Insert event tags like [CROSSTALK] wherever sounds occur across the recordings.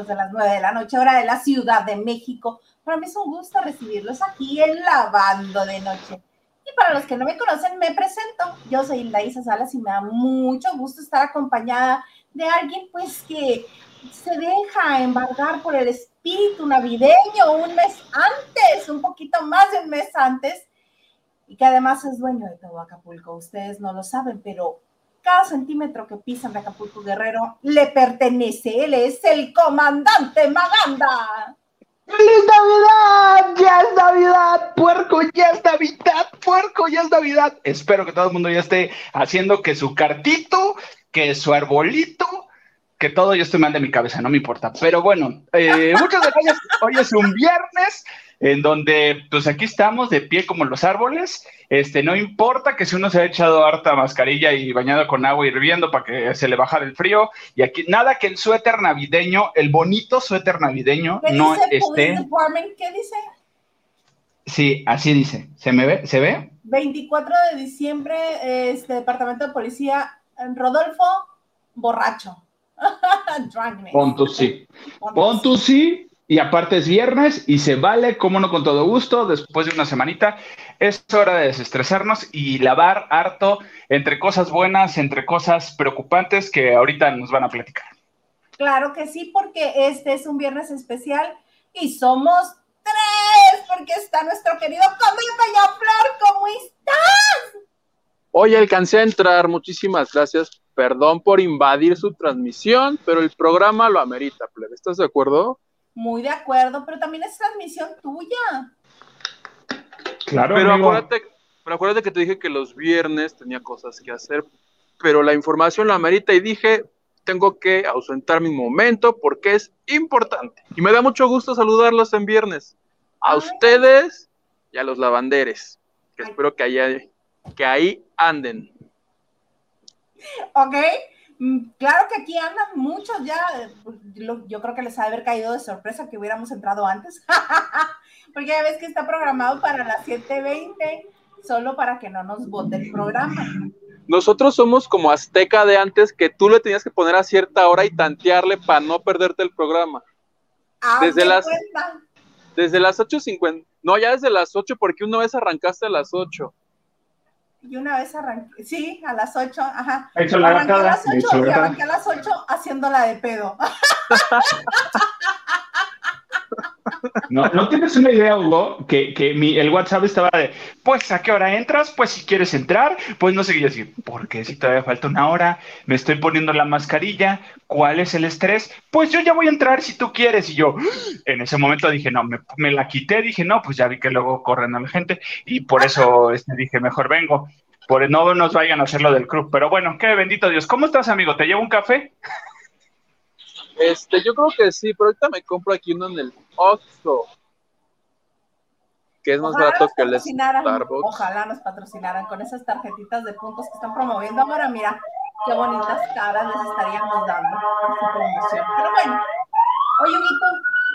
después de las nueve de la noche, hora de la Ciudad de México. Para mí es un gusto recibirlos aquí en Lavando de Noche. Y para los que no me conocen, me presento. Yo soy Laisa Salas y me da mucho gusto estar acompañada de alguien pues que se deja embargar por el espíritu navideño un mes antes, un poquito más de un mes antes, y que además es dueño de todo Acapulco. Ustedes no lo saben, pero cada centímetro que pisan de Acapulco Guerrero le pertenece. Él es el comandante Maganda. ¡Feliz Navidad! ¡Ya es Navidad! ¡Puerco, ya es Navidad! ¡Puerco, ya es Navidad! Espero que todo el mundo ya esté haciendo que su cartito, que su arbolito, que todo yo estoy mal de mi cabeza, no me importa. Pero bueno, eh, muchas gracias. Hoy es un viernes en donde pues aquí estamos de pie como los árboles, este, no importa que si uno se ha echado harta mascarilla y bañado con agua hirviendo para que se le baje el frío, y aquí nada que el suéter navideño, el bonito suéter navideño, no esté... ¿Qué dice? Sí, así dice. ¿Se me ve? ¿Se ve? 24 de diciembre, este departamento de policía, Rodolfo Borracho. [LAUGHS] Pon sí. Pon sí y aparte es viernes y se vale, como no con todo gusto, después de una semanita, es hora de desestresarnos y lavar harto entre cosas buenas, entre cosas preocupantes que ahorita nos van a platicar. Claro que sí, porque este es un viernes especial y somos tres, porque está nuestro querido Cometa Flor, ¿cómo estás? Hoy alcancé a entrar, muchísimas gracias. Perdón por invadir su transmisión, pero el programa lo amerita, plebe. ¿Estás de acuerdo? Muy de acuerdo, pero también es transmisión tuya. Claro. Pero acuérdate, pero acuérdate que te dije que los viernes tenía cosas que hacer, pero la información la amerita y dije, tengo que ausentar mi momento porque es importante. Y me da mucho gusto saludarlos en viernes. A ustedes y a los lavanderes, que espero que, haya, que ahí anden. Ok, claro que aquí andan muchos ya, pues, yo creo que les ha de haber caído de sorpresa que hubiéramos entrado antes, [LAUGHS] porque ya ves que está programado para las 7.20, solo para que no nos vote el programa. Nosotros somos como Azteca de antes, que tú le tenías que poner a cierta hora y tantearle para no perderte el programa. desde las, desde las 8.50, no, ya desde las 8, porque una vez arrancaste a las 8 y una vez arranqué, sí, a las 8, ajá. arranqué a las 8 y arranqué a las 8 haciéndola de pedo. [LAUGHS] No, ¿no tienes una idea, Hugo? Que, que mi, el WhatsApp estaba de, pues, ¿a qué hora entras? Pues, si quieres entrar, pues no sé qué decir. ¿Por qué si todavía falta una hora? Me estoy poniendo la mascarilla. ¿Cuál es el estrés? Pues yo ya voy a entrar si tú quieres. Y yo, [GASPS] en ese momento dije, no, me, me la quité. Dije, no, pues ya vi que luego corren a la gente. Y por eso este, dije, mejor vengo. Por no nos vayan a hacer lo del club. Pero bueno, qué bendito Dios. ¿Cómo estás, amigo? ¿Te llevo un café? Este, yo creo que sí, pero ahorita me compro aquí uno en el Oxxo. Que es más barato que el Starbucks. Ojalá nos patrocinaran con esas tarjetitas de puntos que están promoviendo ahora. Mira, qué bonitas caras les estaríamos dando por su promoción. Pero bueno, oye, Huguito,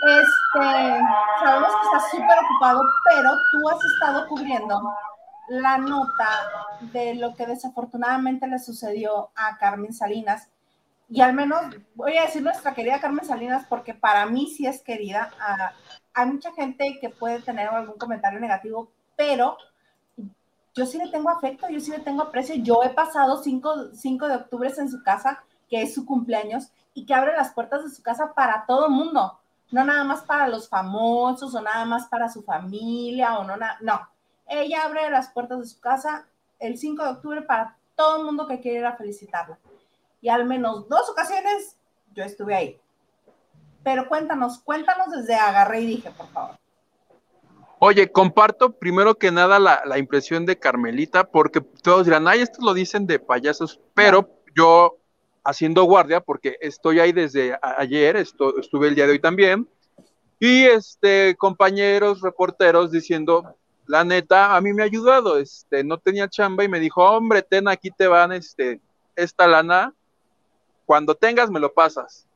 este, sabemos que estás súper ocupado, pero tú has estado cubriendo la nota de lo que desafortunadamente le sucedió a Carmen Salinas y al menos voy a decir nuestra querida Carmen Salinas porque para mí sí es querida. Ah, hay mucha gente que puede tener algún comentario negativo, pero yo sí le tengo afecto, yo sí le tengo aprecio. Yo he pasado 5, de octubre en su casa, que es su cumpleaños, y que abre las puertas de su casa para todo mundo, no nada más para los famosos o nada más para su familia o no, no. Ella abre las puertas de su casa el 5 de octubre para todo el mundo que quiere ir a felicitarla y al menos dos ocasiones yo estuve ahí. Pero cuéntanos, cuéntanos desde agarré y dije, por favor. Oye, comparto primero que nada la, impresión de Carmelita, porque todos dirán, ay, esto lo dicen de payasos, pero yo haciendo guardia, porque estoy ahí desde ayer, estuve el día de hoy también, y este, compañeros, reporteros diciendo, la neta, a mí me ha ayudado, este, no tenía chamba y me dijo, hombre, ten, aquí te van, este, esta lana, cuando tengas me lo pasas.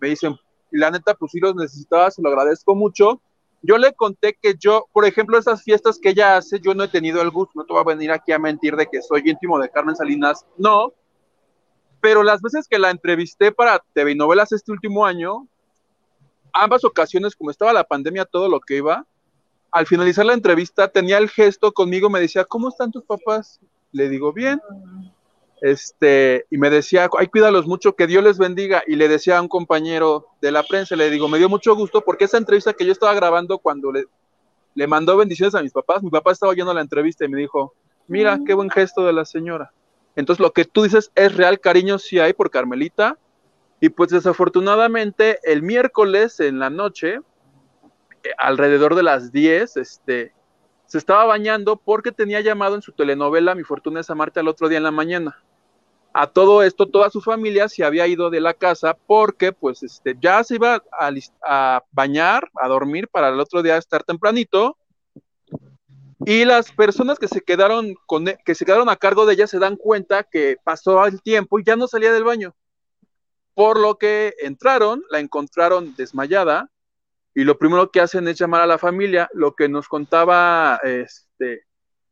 Me dicen, la neta, pues sí los necesitaba, se lo agradezco mucho. Yo le conté que yo, por ejemplo, esas fiestas que ella hace, yo no he tenido el gusto, no te voy a venir aquí a mentir de que soy íntimo de Carmen Salinas, no, pero las veces que la entrevisté para TV novelas este último año, ambas ocasiones, como estaba la pandemia, todo lo que iba, al finalizar la entrevista tenía el gesto conmigo, me decía, ¿cómo están tus papás? Le digo, bien. Este, y me decía, ay, cuídalos mucho, que Dios les bendiga. Y le decía a un compañero de la prensa, le digo, me dio mucho gusto porque esa entrevista que yo estaba grabando cuando le, le mandó bendiciones a mis papás, mi papá estaba oyendo la entrevista y me dijo, mira, qué buen gesto de la señora. Entonces, lo que tú dices es real, cariño sí hay por Carmelita. Y pues desafortunadamente el miércoles en la noche, eh, alrededor de las 10, este, se estaba bañando porque tenía llamado en su telenovela Mi Fortuna es Amarte al otro día en la mañana. A todo esto, toda su familia se había ido de la casa porque pues este, ya se iba a, a bañar, a dormir para el otro día estar tempranito. Y las personas que se quedaron con, e, que se quedaron a cargo de ella se dan cuenta que pasó el tiempo y ya no salía del baño. Por lo que entraron, la encontraron desmayada y lo primero que hacen es llamar a la familia. Lo que nos contaba este,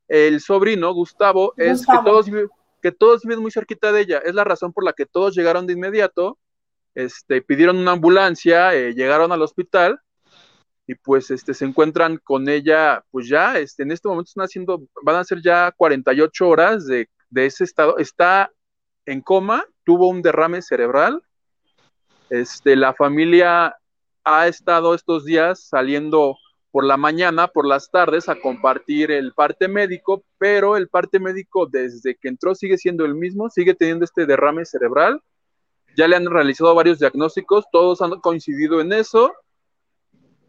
el sobrino, Gustavo, es que todos, que todos viven muy cerquita de ella. Es la razón por la que todos llegaron de inmediato, este, pidieron una ambulancia, eh, llegaron al hospital y pues este, se encuentran con ella, pues ya, este, en este momento están haciendo, van a ser ya 48 horas de, de ese estado. Está en coma, tuvo un derrame cerebral este, la familia ha estado estos días saliendo por la mañana, por las tardes, a compartir el parte médico, pero el parte médico desde que entró sigue siendo el mismo, sigue teniendo este derrame cerebral. Ya le han realizado varios diagnósticos, todos han coincidido en eso.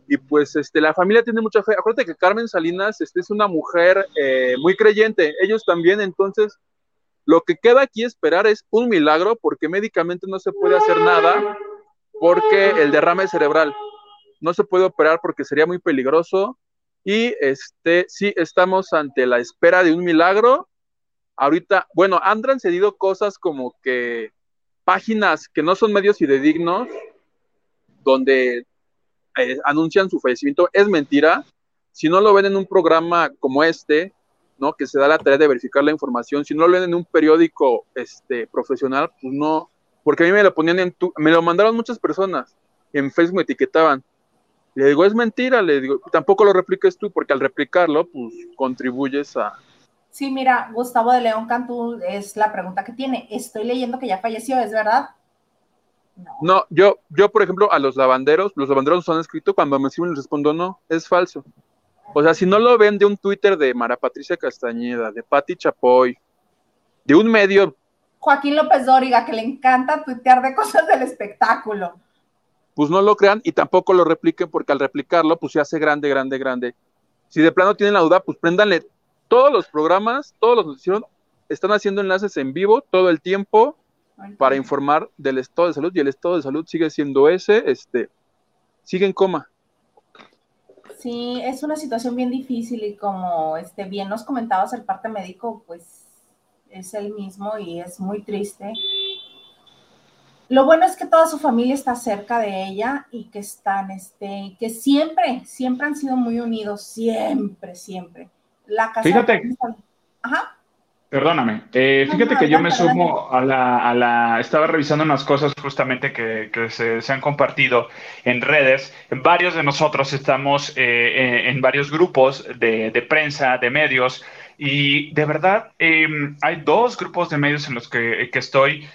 Y pues este, la familia tiene mucha fe. Acuérdate que Carmen Salinas este, es una mujer eh, muy creyente, ellos también, entonces lo que queda aquí esperar es un milagro, porque médicamente no se puede hacer nada, porque el derrame cerebral no se puede operar porque sería muy peligroso. Y este, sí, estamos ante la espera de un milagro. Ahorita, bueno, han transcedido cosas como que páginas que no son medios fidedignos, donde eh, anuncian su fallecimiento, es mentira. Si no lo ven en un programa como este, ¿no? Que se da la tarea de verificar la información. Si no lo leen en un periódico este, profesional, pues no, porque a mí me lo ponían en tu, me lo mandaron muchas personas, en Facebook me etiquetaban. Le digo, es mentira, le digo, tampoco lo repliques tú, porque al replicarlo, pues contribuyes a... Sí, mira, Gustavo de León Cantú es la pregunta que tiene. Estoy leyendo que ya falleció, ¿es verdad? No. no, yo, yo, por ejemplo, a los lavanderos, los lavanderos nos han escrito, cuando me escriben les respondo, no, es falso. O sea, si no lo ven de un Twitter de Mara Patricia Castañeda, de Patti Chapoy, de un medio. Joaquín López Dóriga, que le encanta tuitear de cosas del espectáculo. Pues no lo crean y tampoco lo repliquen, porque al replicarlo, pues se hace grande, grande, grande. Si de plano tienen la duda, pues préndanle todos los programas, todos los noticieros, están haciendo enlaces en vivo todo el tiempo para informar del estado de salud y el estado de salud sigue siendo ese, este, sigue en coma. Sí, es una situación bien difícil y como este, bien nos comentabas, el parte médico pues es el mismo y es muy triste. Lo bueno es que toda su familia está cerca de ella y que están, este, que siempre, siempre han sido muy unidos, siempre, siempre. La casa Fíjate. Ajá. Perdóname, eh, fíjate que yo me sumo a la, a la, estaba revisando unas cosas justamente que, se, han compartido en redes. Varios de nosotros estamos eh, eh, en, varios grupos de, prensa, de medios, y de verdad em, hay dos grupos de medios en los que, que estoy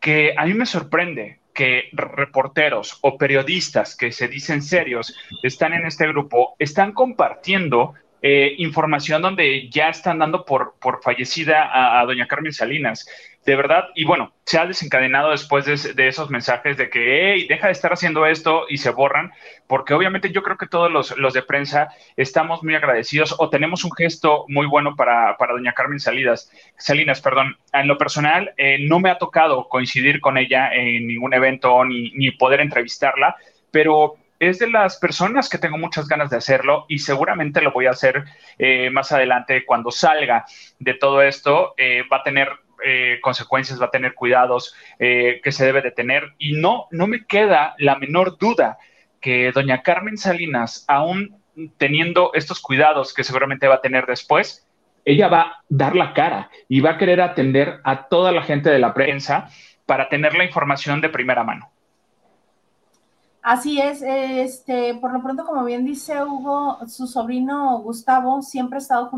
que a mí me sorprende que reporteros o periodistas que se dicen serios están en este grupo, están compartiendo eh, información donde ya están dando por, por fallecida a, doña Carmen Salinas. De verdad, y bueno, se ha desencadenado después de, esos mensajes de que, hey, deja de estar haciendo esto y se borran, porque obviamente yo creo que todos los, los de prensa estamos muy agradecidos o tenemos un gesto muy bueno para, para doña Carmen Salinas. Salinas, perdón. En lo personal, eh, no me ha tocado coincidir con ella en ningún evento ni, ni poder entrevistarla, pero es de las personas que tengo muchas ganas de hacerlo y seguramente lo voy a hacer eh, más adelante cuando salga de todo esto. Eh, va a tener eh, consecuencias, va a tener cuidados que se debe de tener y no, no me queda la menor duda que doña Carmen Salinas, aún teniendo estos cuidados que seguramente va a tener después, ella va a dar la cara y va a querer atender a toda la gente de la prensa para tener la información de primera mano. Así es, este, por lo pronto, como bien dice Hugo, su sobrino Gustavo siempre ha estado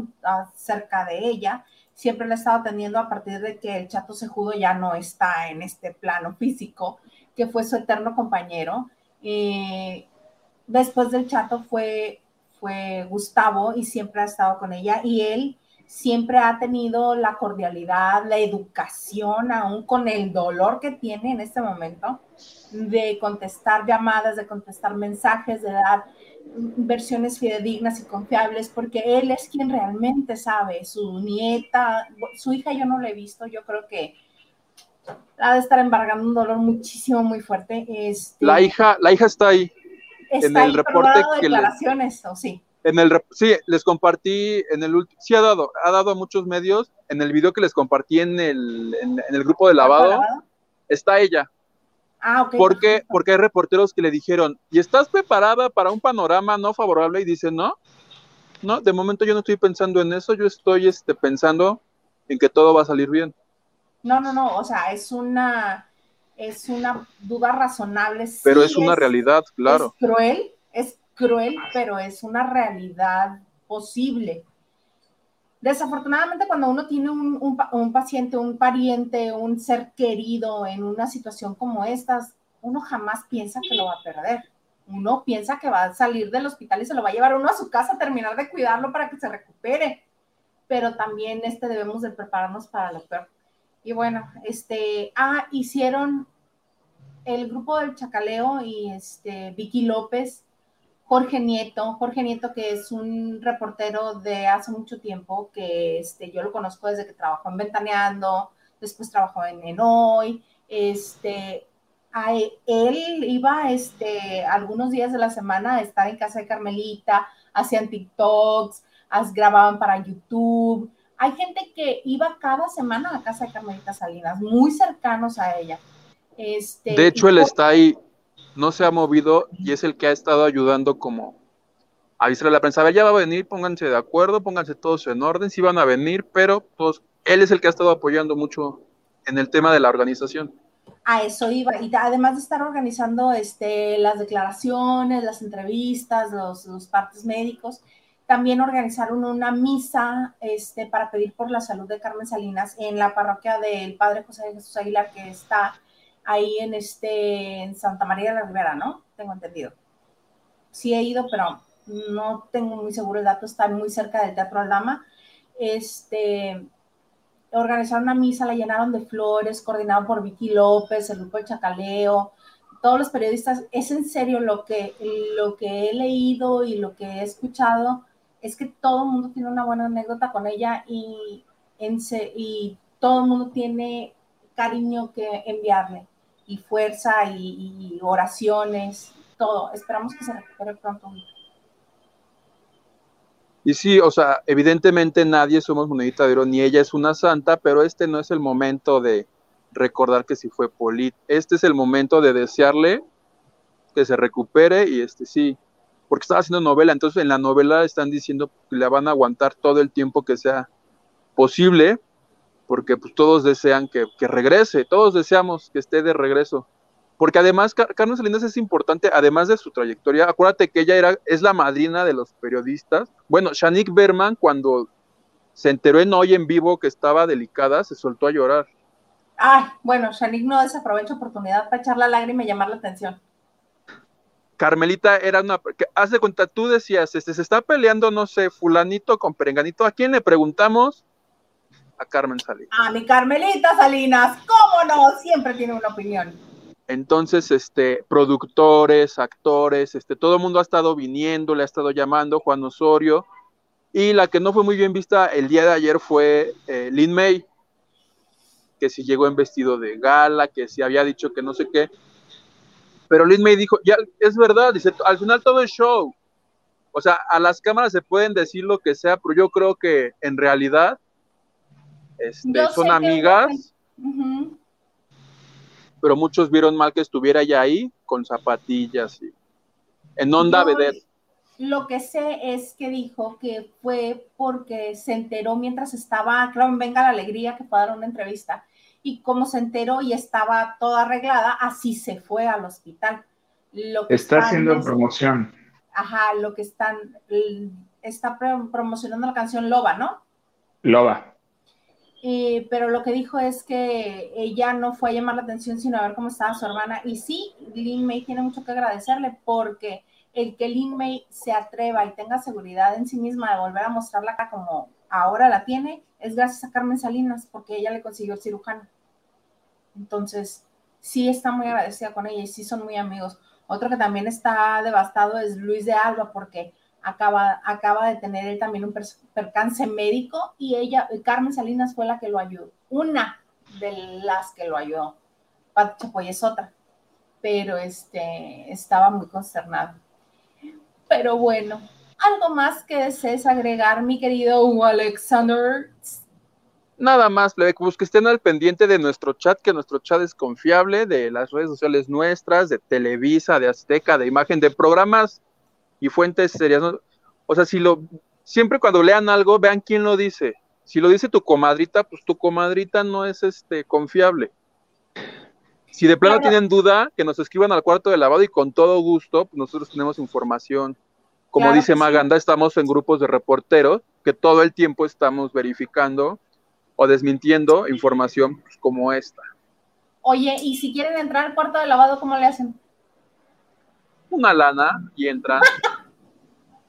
cerca de ella, siempre la ha estado atendiendo a partir de que el chato sejudo ya no está en este plano físico, que fue su eterno compañero. Eh, después del chato fue, fue Gustavo y siempre ha estado con ella y él siempre ha tenido la cordialidad, la educación, aún con el dolor que tiene en este momento, de contestar llamadas, de contestar mensajes, de dar versiones fidedignas y confiables, porque él es quien realmente sabe. Su nieta, su hija yo no la he visto, yo creo que ha de estar embargando un dolor muchísimo, muy fuerte. Este, la hija, la hija está ahí. Está en el reporte que declaraciones, o sí. En el, sí, les compartí en el último, sí ha dado, ha dado a muchos medios, en el video que les compartí en el, en, el grupo de lavado, está ella. Ah. Porque, porque hay reporteros que le dijeron, ¿y estás preparada para un panorama no favorable? Y dice, no, no, de momento yo no estoy pensando en eso, yo estoy este, pensando en que todo va a salir bien. No, no, no, o sea, es una, es una duda razonable. Pero es una realidad, claro. Es cruel, es cruel, pero es una realidad posible. Desafortunadamente, cuando uno tiene un, paciente, un pariente, un ser querido en una situación como estas, uno jamás piensa que lo va a perder. Uno piensa que va a salir del hospital y se lo va a llevar uno a su casa a terminar de cuidarlo para que se recupere. Pero también este, debemos de prepararnos para lo peor. Y bueno, este, ah, hicieron el grupo del Chacaleo y este, Vicky López Jorge Nieto, Jorge Nieto que es un reportero de hace mucho tiempo, que este, yo lo conozco desde que trabajó en Ventaneando, después trabajó en Hoy, este, él iba este, algunos días de la semana a estar en casa de Carmelita, hacían TikToks, grababan para YouTube. Hay gente que iba cada semana a casa de Carmelita Salinas, muy cercanos a ella. Este, de hecho, él está ahí no se ha movido y es el que ha estado ayudando como a avisar a la prensa, ya va a venir, pónganse de acuerdo, pónganse todos en orden, sí van a venir, pero todos, él es el que ha estado apoyando mucho en el tema de la organización. A eso iba, y además de estar organizando este, las declaraciones, las entrevistas, los, los partes médicos, también organizaron una misa este, para pedir por la salud de Carmen Salinas en la parroquia del Padre José Jesús Aguilar, que está ahí en, este, en Santa María de la Ribera, ¿no? Tengo entendido. Sí he ido, pero no tengo muy seguro el dato, está muy cerca del Teatro Aldama. Este, organizaron una misa, la llenaron de flores, coordinado por Vicky López, el grupo de Chacaleo, todos los periodistas. Es en serio lo que, lo que he leído y lo que he escuchado, es que todo el mundo tiene una buena anécdota con ella y, en, y todo el mundo tiene cariño que enviarle y fuerza y, oraciones, todo. Esperamos que se recupere pronto. Y sí, o sea, evidentemente nadie somos monedita de oro, ni ella es una santa, pero este no es el momento de recordar que sí fue Polit. Este es el momento de desearle que se recupere y este sí, porque estaba haciendo novela, entonces en la novela están diciendo que le van a aguantar todo el tiempo que sea posible, porque pues, todos desean que, regrese, todos deseamos que esté de regreso. Porque además, Carmen Salinas es importante, además de su trayectoria. Acuérdate que ella era, es la madrina de los periodistas. Bueno, Shanik Berman, cuando se enteró en hoy en vivo que estaba delicada, se soltó a llorar. Ay, bueno, Shanik no desaprovecha oportunidad para echar la lágrima y llamar la atención. Carmelita era una. haz de cuenta, tú decías, este, se está peleando, no sé, Fulanito con Perenganito. ¿A quién le preguntamos? Carmen Salinas. A mi Carmelita Salinas, ¿cómo no? Siempre tiene una opinión. Entonces, este, productores, actores, este, todo el mundo ha estado viniendo, le ha estado llamando, Juan Osorio, y la que no fue muy bien vista el día de ayer fue eh, Lin May, que si llegó en vestido de gala, que si había dicho que no sé qué. Pero Lin May dijo, ya, es verdad, dice, al final todo es show. O sea, a las cámaras se pueden decir lo que sea, pero yo creo que en realidad este, son amigas, pero muchos vieron mal que estuviera ya ahí con zapatillas y en onda vedette. Lo que sé es que dijo que fue porque se enteró mientras estaba, creo, en Venga la Alegría, que fue a dar una entrevista, y como se enteró y estaba toda arreglada, así se fue al hospital. Lo que está haciendo promoción. Ajá, lo que están, está promocionando la canción Loba, ¿no? Loba. Eh, pero lo que dijo es que ella no fue a llamar la atención, sino a ver cómo estaba su hermana. Y sí, Lin May tiene mucho que agradecerle porque el que Lin May se atreva y tenga seguridad en sí misma de volver a mostrarla como ahora la tiene, es gracias a Carmen Salinas, porque ella le consiguió el cirujano. Entonces, sí está muy agradecida con ella y sí son muy amigos. Otro que también está devastado es Luis de Alba, porque acaba, acaba de tener él también un percance médico y ella, Carmen Salinas fue la que lo ayudó, una de las que lo ayudó. Pati Chapoy es otra, pero este, estaba muy consternado. Pero bueno, ¿algo más que desees agregar, mi querido Alexander? Nada más, pues que estén al pendiente de nuestro chat, que nuestro chat es confiable, de las redes sociales nuestras, de Televisa, de Azteca, de imagen, de programas y fuentes serias. O sea, si lo, siempre cuando lean algo, vean quién lo dice. Si lo dice tu comadrita, pues tu comadrita no es este confiable. Si de plano tienen duda, que nos escriban al cuarto de lavado y con todo gusto, pues nosotros tenemos información. Como dice Maganda, estamos en grupos de reporteros que todo el tiempo estamos verificando o desmintiendo información pues, como esta. Oye, y si quieren entrar al cuarto de lavado, ¿cómo le hacen? Una lana y entran.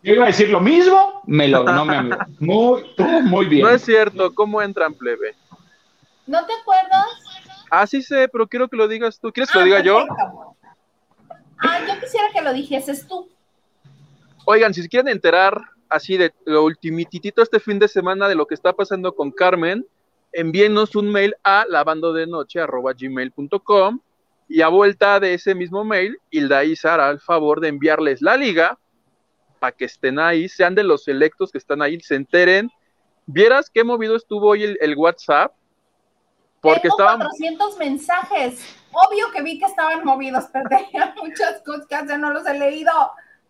Yo iba a decir lo mismo, me lo, no me, [LAUGHS] muy, muy bien. No es cierto, ¿cómo entran, plebe? ¿No te acuerdas? Ah, sí sé, pero quiero que lo digas tú. ¿Quieres que lo diga yo? Ah, yo quisiera que lo dijeses tú. Oigan, si se quieren enterar así de lo ultimititito este fin de semana de lo que está pasando con Carmen, envíenos un mail a lavandodenoche.gmail.com y a vuelta de ese mismo mail, Hilda Isa hará el favor de enviarles la liga para que estén ahí, sean de los selectos que están ahí, se enteren. ¿Vieras qué movido estuvo hoy el, WhatsApp? Porque Tengo estaban... 400 mensajes. Obvio que vi que estaban movidos, [LAUGHS] pero tenía muchas cosas que no los he leído.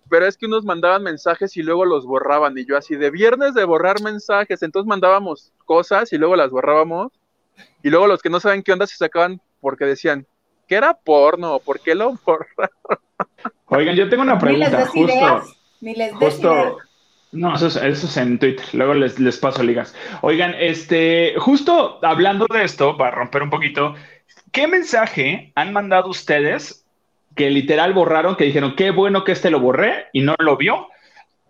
Pero es que unos mandaban mensajes y luego los borraban. Y yo así, de viernes de borrar mensajes. Entonces mandábamos cosas y luego las borrábamos. Y luego los que no saben qué onda se sacaban porque decían, que era porno, ¿por qué lo borraron? Oigan, yo tengo una pregunta, justo. Ni les justo, no, eso es, en Twitter, luego les, les paso ligas. Oigan, este, justo hablando de esto, para romper un poquito, ¿qué mensaje han mandado ustedes que literal borraron, que dijeron, qué bueno que este lo borré y no lo vio?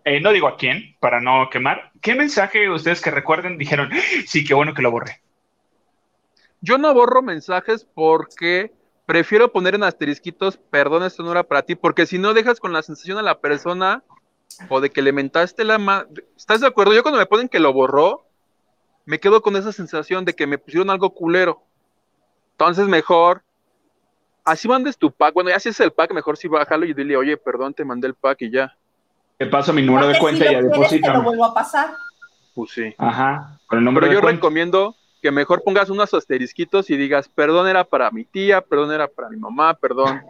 Eh, no digo a quién, para no quemar. ¿Qué mensaje ustedes que recuerden dijeron, sí, qué bueno que lo borré? Yo no borro mensajes porque prefiero poner en asterisquitos, perdón, esto no era para ti, porque si no dejas con la sensación a la persona o de que le mentaste la madre. ¿Estás de acuerdo? Yo cuando me ponen que lo borró, me quedo con esa sensación de que me pusieron algo culero. Entonces, mejor, así mandes tu pack. Bueno, ya si es el pack, mejor si bájalo y dile, oye, perdón, te mandé el pack y ya. Te paso mi número de cuenta y ya deposito. lo vuelvo a pasar. Pues sí. Ajá. Con el número Pero yo recomiendo que mejor pongas unos asterisquitos y digas, perdón era para mi tía, perdón era para mi mamá, perdón.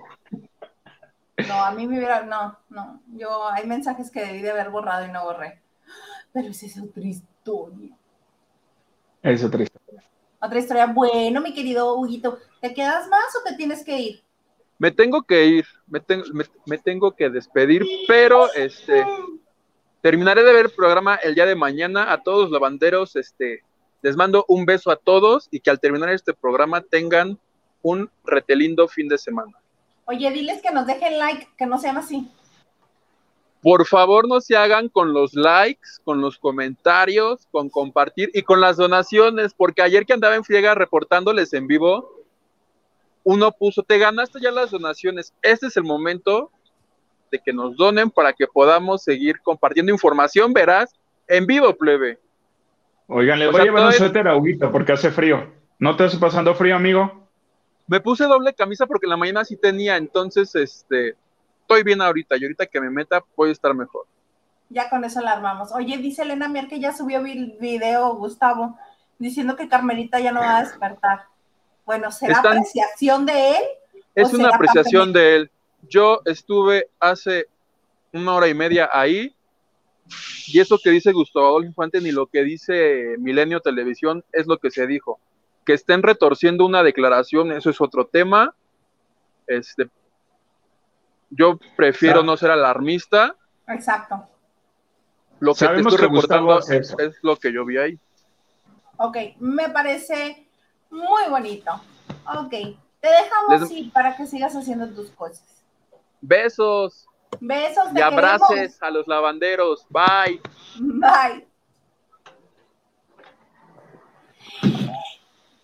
No, a mí me hubiera, no, no, yo hay mensajes que debí de haber borrado y no borré. Pero esa es otra historia. Es otra historia. Otra historia. Bueno, mi querido Huguito, ¿te quedas más o te tienes que ir? Me tengo que ir, me, me tengo que despedir, pero este terminaré de ver el programa el día de mañana. A todos los lavanderos, este, les mando un beso a todos y que al terminar este programa tengan un retelindo fin de semana. Oye, diles que nos dejen like, que no sean así. Por favor, no se hagan con los likes, con los comentarios, con compartir y con las donaciones, porque ayer que andaba en friega reportándoles en vivo, uno puso, te ganaste ya las donaciones. Este es el momento de que nos donen para que podamos seguir compartiendo información, verás, en vivo, plebe. Oigan, le voy a llevar un suéter a Huguito porque hace frío. ¿No te estás pasando frío, amigo? Me puse doble camisa porque en la mañana sí tenía, entonces este estoy bien ahorita y ahorita que me meta voy a estar mejor. Ya con eso la armamos. Oye, dice Elena Mier que ya subió el video, Gustavo, diciendo que Carmelita ya no va a despertar. Bueno, ¿será apreciación de él? Es una apreciación de él. Yo estuve hace una hora y media ahí y eso que dice Gustavo Adolfo Infante ni lo que dice Milenio Televisión es lo que se dijo. que estén retorciendo una declaración, eso es otro tema. Este, yo prefiero no ser alarmista. Exacto. Lo que te estoy reportando es, lo que yo vi ahí. Ok, me parece muy bonito. Ok, te dejamos ir para que sigas haciendo tus cosas. Besos. Besos. y abraces a los lavanderos. Bye. Bye.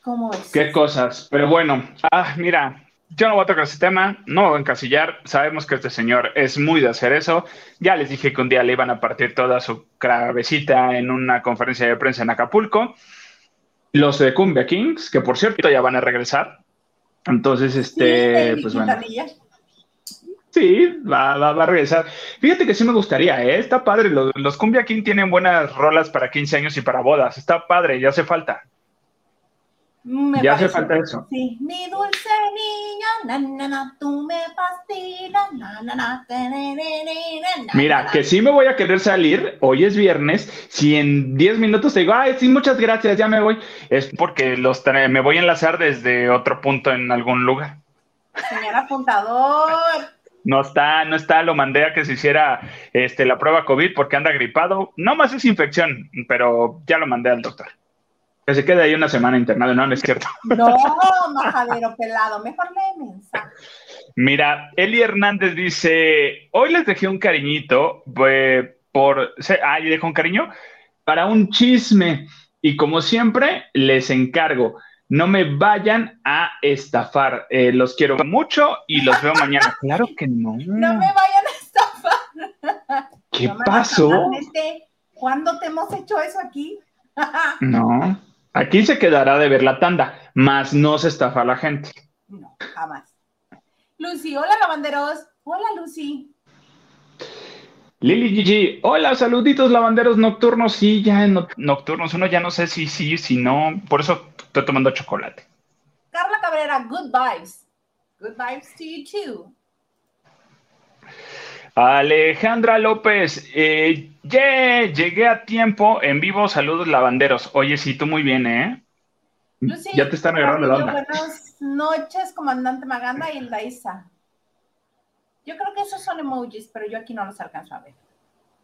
¿Cómo es? Qué cosas. Pero bueno, ah, mira, yo no voy a tocar ese tema, no me voy a encasillar. Sabemos que este señor es muy de hacer eso. Ya les dije que un día le iban a partir toda su cabecita en una conferencia de prensa en Acapulco. Los de Cumbia Kings, que por cierto ya van a regresar. Entonces, este, pues bueno. Sí, va, va, a regresar. Fíjate que sí me gustaría, ¿eh? Está padre. Los, los Cumbia Kings tienen buenas rolas para 15 años y para bodas. Está padre, ya hace falta ya hace falta eso. Sí, mi dulce niña, tú me fascinas, Mira, que sí me voy a querer salir, hoy es viernes, si en 10 minutos te digo, ay, sí, muchas gracias, ya me voy, es porque los me voy a enlazar desde otro punto en algún lugar. Señor apuntador. No está, no está, lo mandé a que se hiciera este, la prueba COVID porque anda gripado. No más es infección, pero ya lo mandé al doctor. Que se quede ahí una semana internado, no, no es cierto. [LAUGHS] No, majadero pelado, mejor lee mensaje. Mira, Eli Hernández dice, hoy les dejé un cariñito eh, por, ah, y dejó un cariño para un chisme y como siempre les encargo, no me vayan a estafar, eh, los quiero mucho y los veo mañana. [LAUGHS] Claro que no. No me vayan a estafar. ¿Qué pasó? ¿Cuándo te hemos hecho eso aquí? [LAUGHS] no. Aquí se quedará de ver la tanda, más no se estafa a la gente. No, jamás. Lucy, hola lavanderos. Hola Lucy. Lili Gigi, hola, saluditos lavanderos nocturnos. Sí, ya en nocturnos, uno ya no sé si sí, si no, por eso estoy tomando chocolate. Carla Cabrera, good vibes. Good vibes to you too. Alejandra López, eh, llegué a tiempo en vivo. Saludos, lavanderos. Oye, sí, tú muy bien, ¿eh? ya te están agarrando la onda. Buenas noches, comandante Maganda y el Daisa. Yo creo que esos son emojis, pero yo aquí no los alcanzo a ver.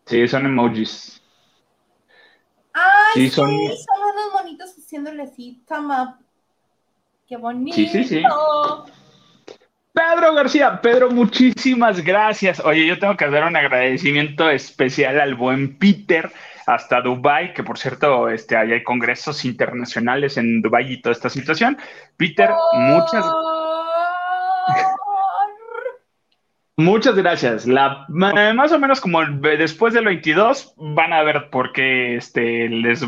Sí, son emojis. Ay, sí, son, unos bonitos haciéndole así, come up. Qué bonito. Sí, sí, sí. Pedro García, Pedro, muchísimas gracias. Oye, yo tengo que dar un agradecimiento especial al buen Peter hasta Dubai, que por cierto, este, ahí hay congresos internacionales en Dubai y toda esta situación. Peter, muchas Muchas gracias. La, más o menos como después del 22 van a ver por qué este, les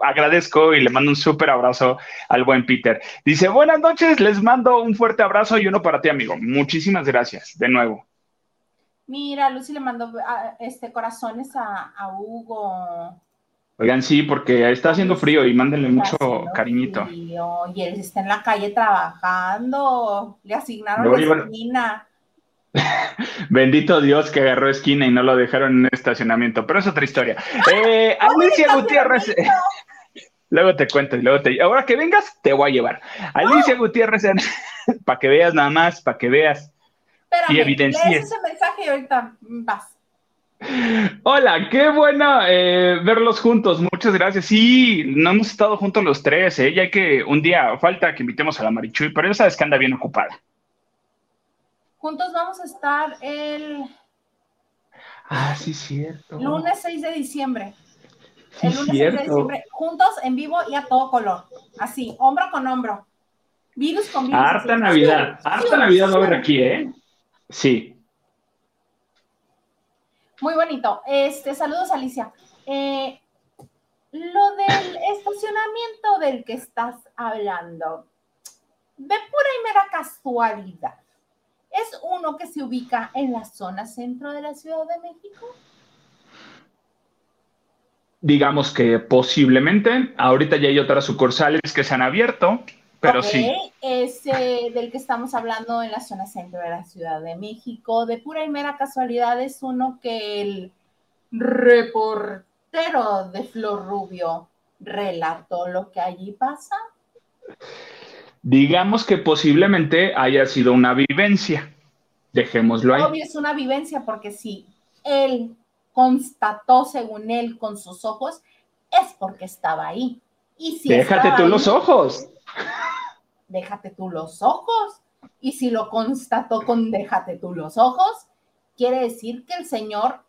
agradezco y le mando un súper abrazo al buen Peter. Dice, buenas noches, les mando un fuerte abrazo y uno para ti, amigo. Muchísimas gracias, de nuevo. Mira, Lucy le mandó este, corazones a, Hugo. Oigan, sí, porque está haciendo frío y mándenle mucho cariñito. Y él está en la calle trabajando. Le asignaron la esquina. [LAUGHS] Bendito Dios que agarró esquina y no lo dejaron en estacionamiento, pero es otra historia. Eh, [LAUGHS] Alicia Gutiérrez. [LAUGHS] luego te cuento y luego te. Ahora que vengas, te voy a llevar. Alicia Gutiérrez, para que veas nada más, para que veas. y evidencies. ese mensaje y ahorita vas. Hola, qué bueno eh, verlos juntos. Muchas gracias. Sí, no hemos estado juntos los tres. ¿eh? Ya que un día falta que invitemos a la Marichuy, pero ya sabes que anda bien ocupada. Juntos vamos a estar el... Ah, sí, cierto. Lunes 6 de diciembre. el lunes 6 de diciembre. Juntos en vivo y a todo color. Así, hombro con hombro. Virus con virus. Harta Navidad. Harta Navidad va a haber aquí, ¿eh? Sí. Muy bonito. Este, saludos, Alicia. Eh, lo del [LAUGHS] estacionamiento del que estás hablando, de pura y mera casualidad es uno que se ubica en la zona centro de la Ciudad de México? Digamos que posiblemente. Ahorita ya hay otras sucursales que se han abierto, pero sí. Ese del que estamos hablando en la zona centro de la Ciudad de México, de pura y mera casualidad, es uno que el reportero de Flor Rubio relató lo que allí pasa. Digamos que posiblemente haya sido una vivencia. Dejémoslo ahí. Obvio es una vivencia porque si él constató según él con sus ojos, es porque estaba ahí. Y si Déjate tú los ojos. Déjate tú los ojos. Y si lo constató con déjate tú los ojos, quiere decir que el Señor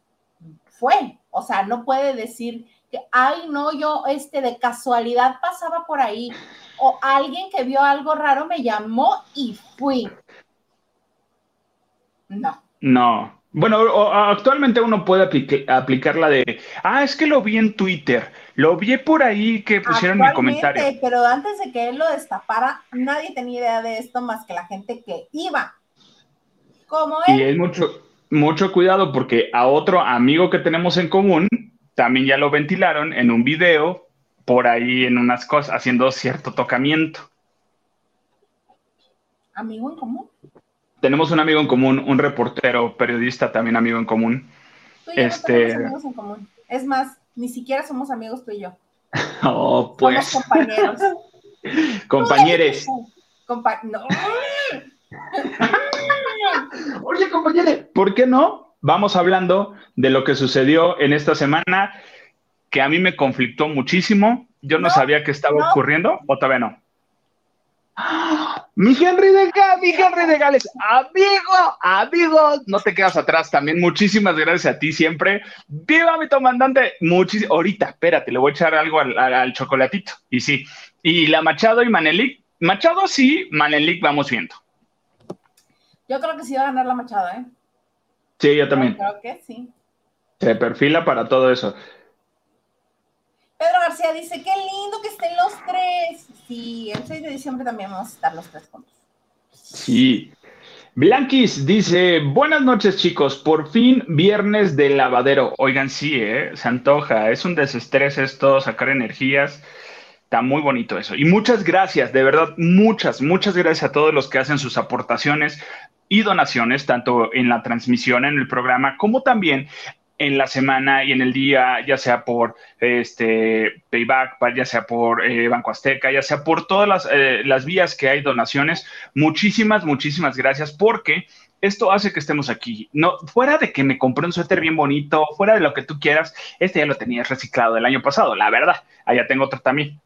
fue. O sea, no puede decir que, ay, no, yo este de casualidad pasaba por ahí. O alguien que vio algo raro me llamó y fui. No. No. Bueno, actualmente uno puede aplicar la de, ah, es que lo vi en Twitter, lo vi por ahí que pusieron mi comentario. Pero antes de que él lo destapara, nadie tenía idea de esto más que la gente que iba. Como él. Y es mucho, mucho cuidado porque a otro amigo que tenemos en común también ya lo ventilaron en un video por ahí en unas cosas, haciendo cierto tocamiento. ¿Amigo en común? tenemos un amigo en común, un reportero, periodista también amigo en común. Tú y yo este... no amigos en común. Es más, ni siquiera somos amigos tú y yo. [LAUGHS] Oh, pues. Somos compañeros. [LAUGHS] Compañeres. Compa no. [LAUGHS] Oye, compañeros, ¿por qué no? Vamos hablando de lo que sucedió en esta semana, que a mí me conflictó muchísimo. Yo no, sabía que estaba ocurriendo, o todavía no. Mi Henry de Gales, mi Henry de Gales, amigo, amigo, no te quedas atrás también. Muchísimas gracias a ti siempre. Viva mi comandante. Muchis ahorita, espérate, le voy a echar algo al, chocolatito. Y sí, y la Machado y Manelik. Machado sí, Manelik vamos viendo. Yo creo que sí va a ganar la Machado, ¿eh? Sí, yo también. creo que sí. Se perfila para todo eso. Pedro García dice, qué lindo que estén los tres. Sí, el 6 de diciembre también vamos a estar los tres juntos. Sí. Blanquis dice, buenas noches chicos, por fin viernes de lavadero. Oigan, sí, ¿eh? se antoja, es un desestrés esto, sacar energías. Está muy bonito eso. Y muchas gracias, de verdad, muchas, muchas gracias a todos los que hacen sus aportaciones y donaciones, tanto en la transmisión, en el programa, como también en la semana y en el día, ya sea por este Payback, ya sea por eh, Banco Azteca, ya sea por todas las, eh, las, vías que hay donaciones. Muchísimas, muchísimas gracias porque esto hace que estemos aquí. No, fuera de que me compré un suéter bien bonito, fuera de lo que tú quieras, este ya lo tenías reciclado el año pasado, la verdad. Allá tengo otro también.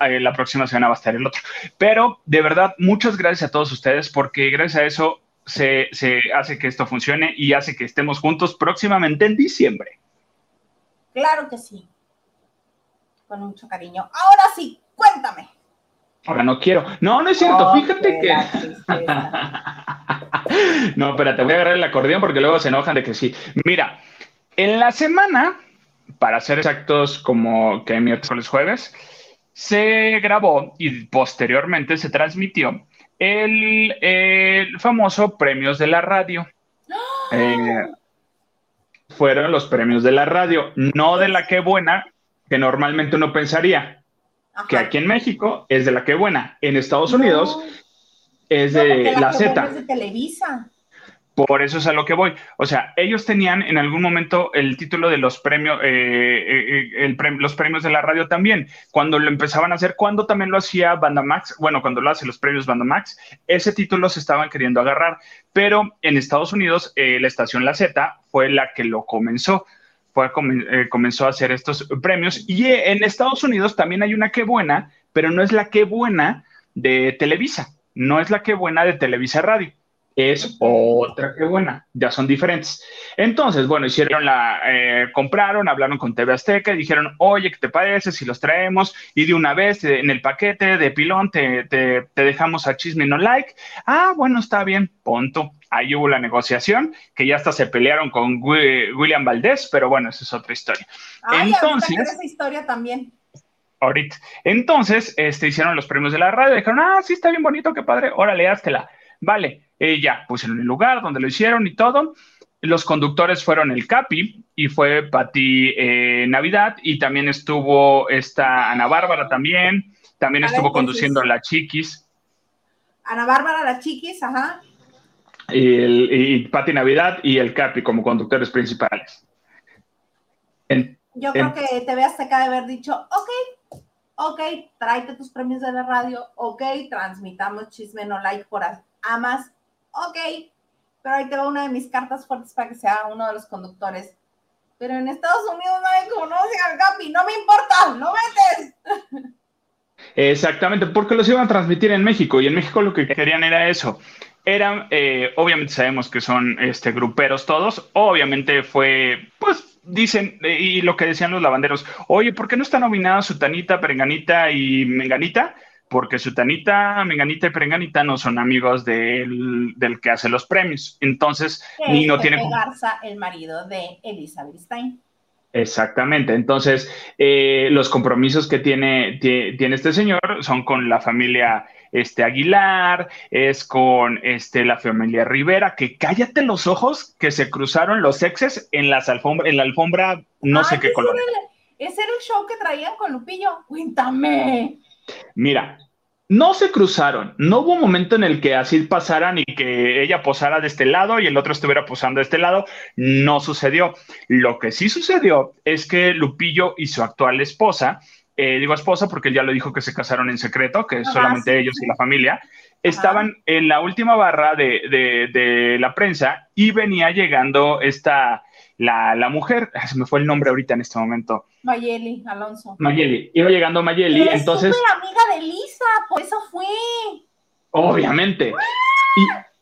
Eh, la próxima semana va a estar el otro. Pero de verdad, muchas gracias a todos ustedes porque gracias a eso se, hace que esto funcione y hace que estemos juntos próximamente en diciembre. Claro que sí. Con mucho cariño. Ahora sí, cuéntame. Ahora no quiero. No, no es cierto. Fíjate que. [LAUGHS] no, espérate, voy a agarrar el acordeón porque luego se enojan de que sí. Mira, en la semana, para ser exactos, como que miércoles jueves, se grabó y posteriormente se transmitió el, famoso premios de la radio. Eh, fueron los premios de la radio, no de la que buena, que normalmente uno pensaría que aquí en México es de la que buena, en Estados Unidos es de la, Z. de Televisa. Por eso es a lo que voy. O sea, ellos tenían en algún momento el título de los premios, eh, eh, los premios de la radio también. Cuando lo empezaban a hacer, cuando también lo hacía Banda Max, bueno, cuando lo hace los premios Banda Max, ese título se estaban queriendo agarrar. Pero en Estados Unidos, eh, la estación La Z fue la que lo comenzó. Fue, comenzó a hacer estos premios. Y en Estados Unidos también hay una que buena, pero no es la que buena de Televisa, no es la que buena de Televisa Radio es otra que buena, ya son diferentes. Entonces, bueno, hicieron la, eh, compraron, hablaron con TV Azteca y dijeron, oye, ¿qué te parece si los traemos? Y de una vez en el paquete de pilón te, te, dejamos a chisme no like. Ah, bueno, está bien, punto. Ahí hubo la negociación, que ya hasta se pelearon con William Valdés, pero bueno, esa es otra historia. Entonces, esa historia también ahorita. Entonces, este, hicieron los premios de la radio, dijeron, ah, sí, está bien bonito, qué padre, órale, háztela. Vale, eh, ya pusieron el lugar donde lo hicieron y todo. Los conductores fueron el Capi y fue Pati eh, Navidad y también estuvo esta Ana Bárbara también, también estuvo conduciendo la Chiquis. Ana Bárbara, la Chiquis, ajá. Y, Pati Navidad y el Capi como conductores principales. Yo creo que TV Azteca de haber dicho, ok, ok, tráete tus premios de la radio, ok, transmitamos chisme no like por amas, ok, pero ahí te va una de mis cartas fuertes para que sea uno de los conductores. Pero en Estados Unidos nadie conoce al Gapi, no me importa, no metes. Exactamente, porque los iban a transmitir en México y en México lo que querían era eso. Eran, eh, obviamente sabemos que son este, gruperos todos, obviamente fue, pues dicen, eh, y lo que decían los lavanderos, oye, ¿por qué no está nominada Sutanita, Perenganita y Menganita? Porque Sutanita, Menganita y Perenganita no son amigos del, que hace los premios. Entonces, ni no tiene. Garza, el marido de Elizabeth Stein. Exactamente. Entonces, eh, los compromisos que tiene, tiene, este señor son con la familia este, Aguilar, es con este, la familia Rivera, que cállate los ojos que se cruzaron los exes en, las alfombra, en la alfombra, no sé qué color. ese era el show que traían con Lupillo. Cuéntame. Mira, no se cruzaron, no hubo un momento en el que así pasaran y que ella posara de este lado y el otro estuviera posando de este lado, no sucedió. Lo que sí sucedió es que Lupillo y su actual esposa, eh, digo esposa porque él ya lo dijo que se casaron en secreto, que solamente ellos y la familia, estaban en la última barra de, de la prensa y venía llegando esta la, la mujer, ah, se me fue el nombre ahorita en este momento. Mayeli Alonso. Mayeli, iba llegando Mayeli, entonces. Es amiga de Lisa, por eso fue. Obviamente.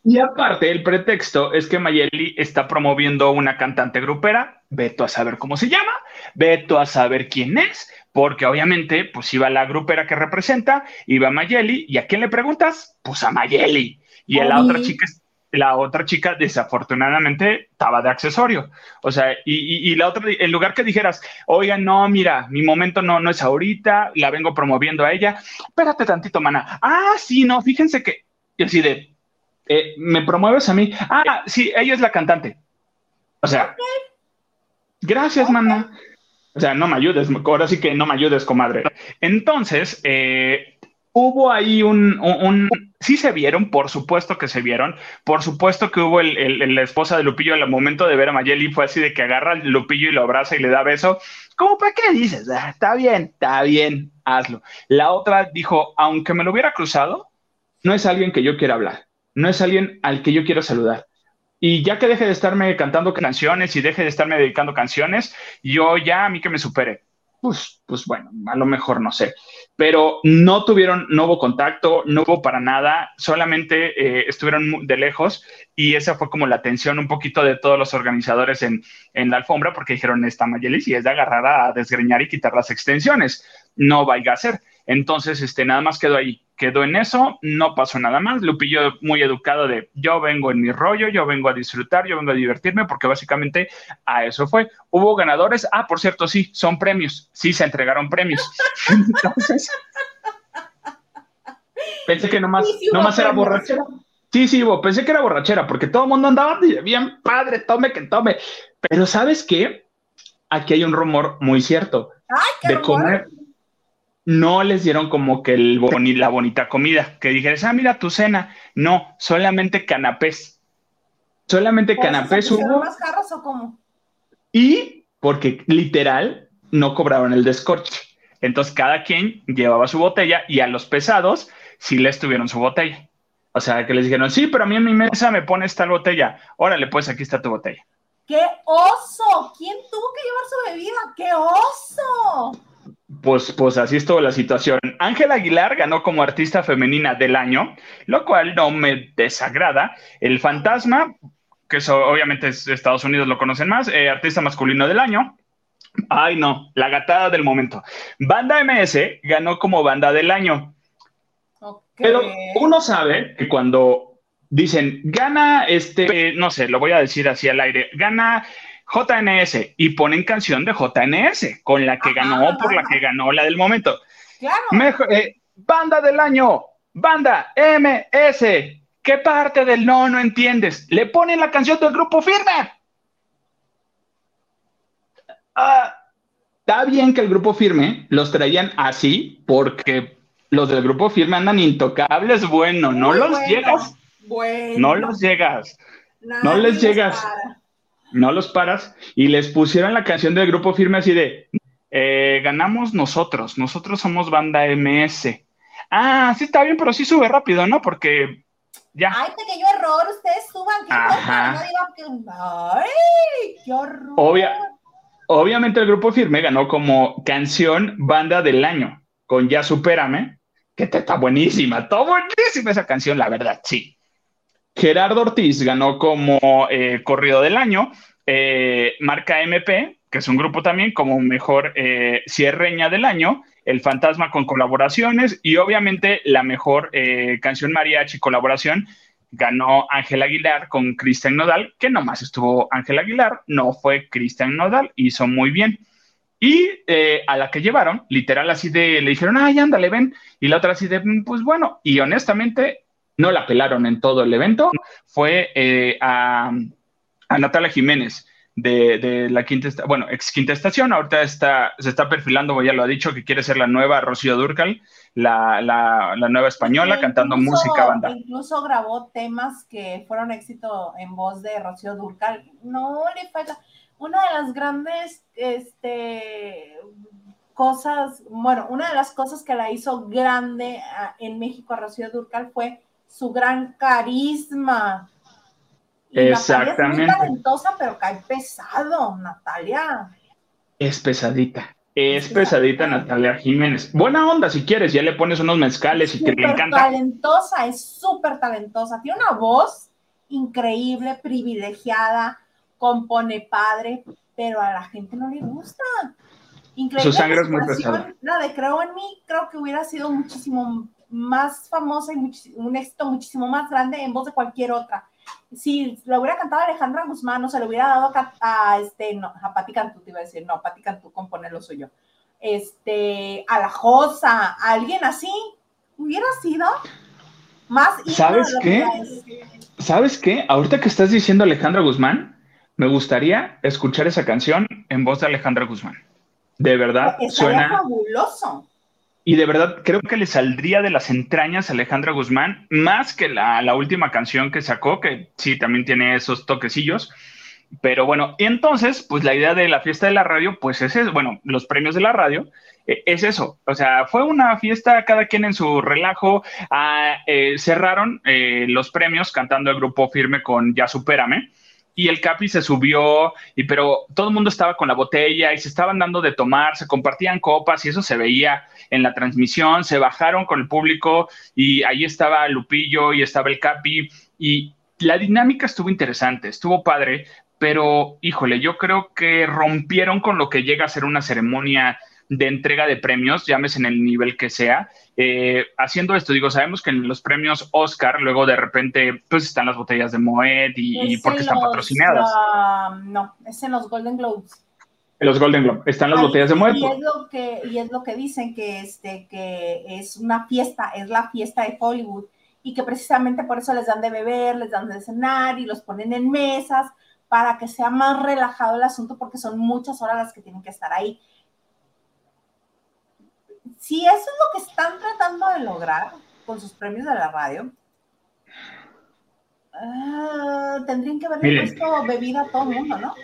Y, y, aparte, el pretexto es que Mayeli está promoviendo una cantante grupera, veto a saber cómo se llama, veto a saber quién es, porque obviamente, pues iba la grupera que representa, iba Mayeli, ¿y a quién le preguntas? Pues a Mayeli. Y a la otra chica la otra chica desafortunadamente estaba de accesorio. O sea, y, la otra, en lugar que dijeras, oiga, no, mira, mi momento no, no es ahorita, la vengo promoviendo a ella, espérate tantito, mana. Ah, sí, no, fíjense que, y así de, eh, ¿me promueves a mí? Ah, sí, ella es la cantante. O sea, gracias, mana. O sea, no me ayudes, ahora sí que no me ayudes, comadre. Entonces, eh, hubo ahí un, un, sí se vieron, por supuesto que se vieron, por supuesto que hubo el, la esposa de Lupillo al momento de ver a Mayeli fue así de que agarra al Lupillo y lo abraza y le da beso, ¿cómo para qué dices? Ah, está bien, está bien, hazlo. La otra dijo, aunque me lo hubiera cruzado, no es alguien que yo quiera hablar, no es alguien al que yo quiero saludar. Y ya que deje de estarme cantando canciones y deje de estarme dedicando canciones, yo ya a mí que me supere pues, pues bueno, a lo mejor no sé, pero no tuvieron, no hubo contacto, no hubo para nada, solamente eh, estuvieron de lejos y esa fue como la atención un poquito de todos los organizadores en, en la alfombra porque dijeron, esta Mayeli y es de agarrar a desgreñar y quitar las extensiones, no vaya a ser. Entonces, este, nada más quedó ahí, quedó en eso, no pasó nada más. Lupillo muy educado de yo vengo en mi rollo, yo vengo a disfrutar, yo vengo a divertirme, porque básicamente a eso fue. Hubo ganadores, ah, por cierto, sí, son premios, sí se entregaron premios. [LAUGHS] Entonces, pensé que nomás, nomás era borrachera. Sí, sí, pensé que era borrachera, porque todo el mundo andaba bien padre, tome que tome. Pero ¿sabes qué? Aquí hay un rumor muy cierto. de comer no les dieron como que el la bonita comida, que dijeras, ah, mira tu cena. No, solamente canapés. Solamente canapés hubo. más carros o cómo? Y porque literal no cobraron el descorche. Entonces cada quien llevaba su botella y a los pesados sí les tuvieron su botella. O sea, que les dijeron, sí, pero a mí en mi mesa me pones tal botella. Órale, pues aquí está tu botella. ¡Qué oso! ¿Quién tuvo que llevar su bebida? ¡Qué oso! Pues, pues así estuvo la situación. Ángela Aguilar ganó como artista femenina del año, lo cual no me desagrada. El Fantasma, que eso obviamente es Estados Unidos lo conocen más, eh, artista masculino del año. Ay, no, la gatada del momento. Banda MS ganó como banda del año. Pero uno sabe que cuando dicen gana este, no sé, lo voy a decir así al aire, gana JNS y ponen canción de JNS, con la que ganó, por la que ganó la del momento. Claro. Eh, banda del año, banda MS. ¿Qué parte del no no entiendes? Le ponen la canción del grupo firme. Ah, está bien que el grupo firme los traían así, porque los del grupo firme andan intocables. Bueno, no los llegas. No los llegas. no les llegas no los paras, y les pusieron la canción del grupo firme así de, Eh, ganamos nosotros, nosotros somos banda MS. Ah, sí, está bien, pero sí sube rápido, ¿no? Porque ya. Ay, pequeño error, ustedes suban. ¿qué Ajá. No digan que... Ay, qué horror. Obvia- obviamente el grupo Firme ganó como canción banda del año con Ya Supérame, que te- está buenísima, está buenísima esa canción, la verdad, sí. Gerardo Ortiz ganó como eh, corrido del año, eh, marca MP, que es un grupo también, como mejor eh, cierreña del año, El Fantasma con colaboraciones y obviamente la mejor eh, canción mariachi colaboración ganó Ángel Aguilar con Cristian Nodal, que nomás estuvo Ángel Aguilar, no fue Cristian Nodal, hizo muy bien. Y eh, a la que llevaron, literal así de, le dijeron, ay, ándale, ven. Y la otra así de, "Mm, pues bueno, y honestamente no la pelaron en todo el evento. Fue eh, a, a Natalia Jiménez de, de la quinta, bueno, ex quinta estación, ahorita está, se está perfilando, ya lo ha dicho, que quiere ser la nueva Rocío Durcal, la, la, la nueva española, Sí, cantando incluso- música banda. Incluso grabó temas que fueron éxito en voz de Rocío Durcal. No le falta. Una de las grandes este, cosas, bueno, una de las cosas que la hizo grande ah, en México a Rocío Durcal fue su gran carisma. Y Natalia Exactamente. es muy talentosa, pero cae pesado, Natalia. Es pesadita. Es Es pesadita. Natalia Jiménez. Buena onda si quieres, ya le pones unos mezcales y que le encanta. talentosa, es súper talentosa. Tiene una voz increíble, privilegiada, compone padre, pero a la gente no le gusta. Increíble. Su sangre es muy pesada. La de Creo en mí, creo que hubiera sido muchísimo más famosa y un éxito muchísimo más grande en voz de cualquier otra. Si lo hubiera cantado Alejandra Guzmán o se lo hubiera dado a, a, este, no, a Pati Cantú, te iba a decir, no, Pati Cantú compone lo suyo. Este, a la Josa, a alguien así, hubiera sido más ¿Sabes qué? ¿Sabes qué? Ahorita que estás diciendo Alejandra Guzmán, me gustaría escuchar esa canción en voz de Alejandra Guzmán. De verdad, Estaría suena. fabuloso. Y de verdad, creo que le saldría de las entrañas a Alejandra Guzmán, más que la, la última canción que sacó, que sí, también tiene esos toquecillos. Pero bueno, y entonces, pues la idea de la fiesta de la radio, pues es, eso, bueno, los premios de la radio, eh, es eso. O sea, fue una fiesta, cada quien en su relajo. Ah, eh, cerraron eh, los premios cantando el grupo firme con Ya Supérame. Y el Capi se subió, y, pero todo el mundo estaba con la botella y se estaban dando de tomar, se compartían copas y eso se veía en la transmisión, se bajaron con el público y ahí estaba Lupillo y estaba el Capi y la dinámica estuvo interesante, estuvo padre, pero híjole, yo creo que rompieron con lo que llega a ser una ceremonia de entrega de premios, llámese en el nivel que sea. Eh, haciendo esto, digo, sabemos que en los premios Oscar, luego de repente, pues están las botellas de Moet y, Es porque en están los, patrocinadas. ah, no, es en los Golden Globes. Los Golden Globe, están las Ahí- botellas de Moet. Y es lo que, y es lo que dicen que, este, que es una fiesta, es la fiesta de Hollywood, y que precisamente por eso les dan de beber, les dan de cenar y los ponen en mesas para que sea más relajado el asunto, porque son muchas horas las que tienen que estar ahí. Si eso es lo que están tratando de lograr con sus premios de la radio, ah, tendrían que haberle Miren. puesto bebida a todo el mundo, ¿no?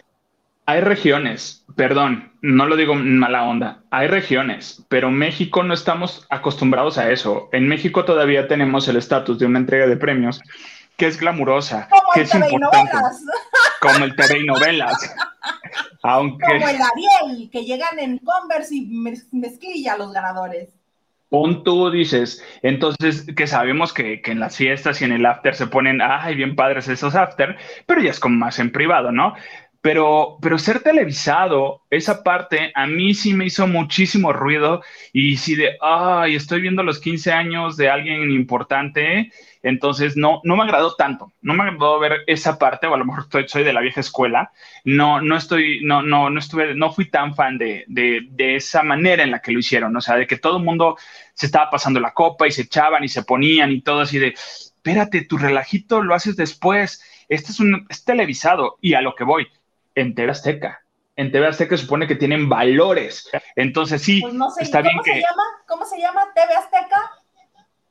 Hay regiones, perdón, no lo digo en mala onda, hay regiones, pero México no estamos acostumbrados a eso. En México todavía tenemos el estatus de una entrega de premios que es glamurosa, Como que el es importante, novelas. como el TV y novelas. Aunque Como el Ariel, que llegan en Converse y mez- mezclilla los ganadores. pon tú dices, entonces que sabemos que, que en las fiestas y en el after se ponen, ay, bien padres esos after, pero ya es como más en privado, ¿no? Pero, pero ser televisado, esa parte a mí sí me hizo muchísimo ruido y sí de, ay, estoy viendo los 15 años de alguien importante, entonces no, no me agradó tanto, no me agradó ver esa parte, o a lo mejor estoy, soy de la vieja escuela, no, no estoy, no, no, no estuve, no fui tan fan de, de, de esa manera en la que lo hicieron, o sea, de que todo el mundo se estaba pasando la copa y se echaban y se ponían y todo así de, espérate, tu relajito lo haces después, este es un, es televisado y a lo que voy, en TV Azteca. En TV Azteca se supone que tienen valores. Entonces sí, Pues no sé, está ¿cómo bien se que llama? ¿Cómo se llama? ¿TV Azteca?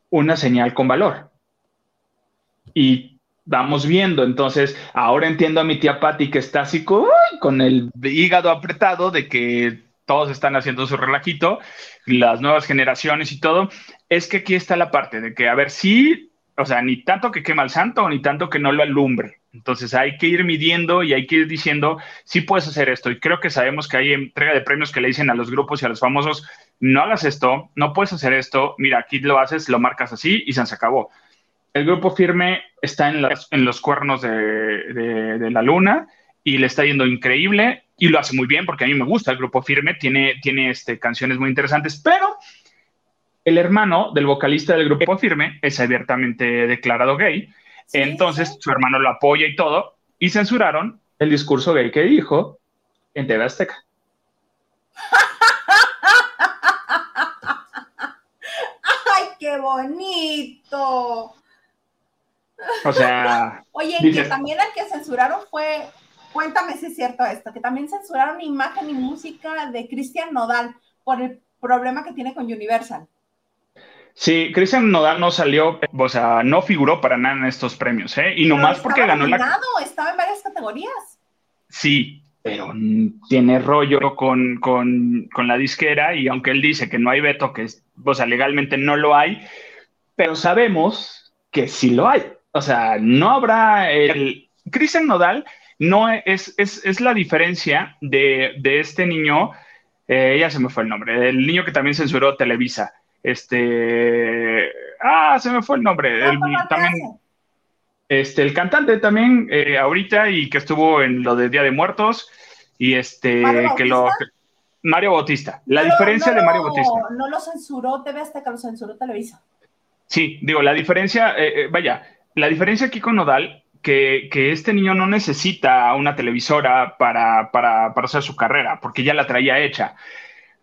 una señal con valor. Y vamos viendo. Entonces, ahora entiendo a mi tía Patti que está así con, con el hígado apretado de que todos están haciendo su relajito, las nuevas generaciones y todo, es que aquí está la parte de que, a ver, sí, o sea, ni tanto que quema el santo, ni tanto que no lo alumbre. Entonces hay que ir midiendo y hay que ir diciendo, sí puedes hacer esto. Y creo que sabemos que hay entrega de premios que le dicen a los grupos y a los famosos, no hagas esto, no puedes hacer esto, mira, aquí lo haces, lo marcas así y se acabó. El grupo firme está en, en los cuernos de, de, la luna y le está yendo increíble y lo hace muy bien porque a mí me gusta el grupo firme, tiene, tiene este, canciones muy interesantes, pero el hermano del vocalista del grupo firme es abiertamente declarado gay, entonces su hermano lo apoya y todo, y censuraron el discurso gay que dijo en TV Azteca. [LAUGHS] ¡Ay, qué bonito! O sea. [LAUGHS] Oye, que también el que censuraron fue cuéntame si es cierto esto, que también censuraron imagen y música de Cristian Nodal por el problema que tiene con Universal. Sí, Cristian Nodal no salió, o sea, no figuró para nada en estos premios, ¿eh? Y nomás porque ganó la. Estaba en varias categorías. Sí, pero tiene rollo con, con, con, la disquera y aunque él dice que no hay veto, que o sea, legalmente no lo hay, pero sabemos que sí lo hay. O sea, no habrá el... Cristian Nodal no es, es, la diferencia de, este niño, eh, ya se me fue el nombre, el niño que también censuró Televisa. Este, ah, se me fue el nombre. El, también, este, el cantante también, eh, ahorita, y que estuvo en lo de Día de Muertos, y este, que lo. Mario Bautista. La diferencia de Mario Bautista. No lo censuró TV que lo censuró Televisa. Sí, digo, la diferencia, eh, vaya, la diferencia aquí con Nodal que, este niño no necesita una televisora para, hacer su carrera, porque ya la traía hecha.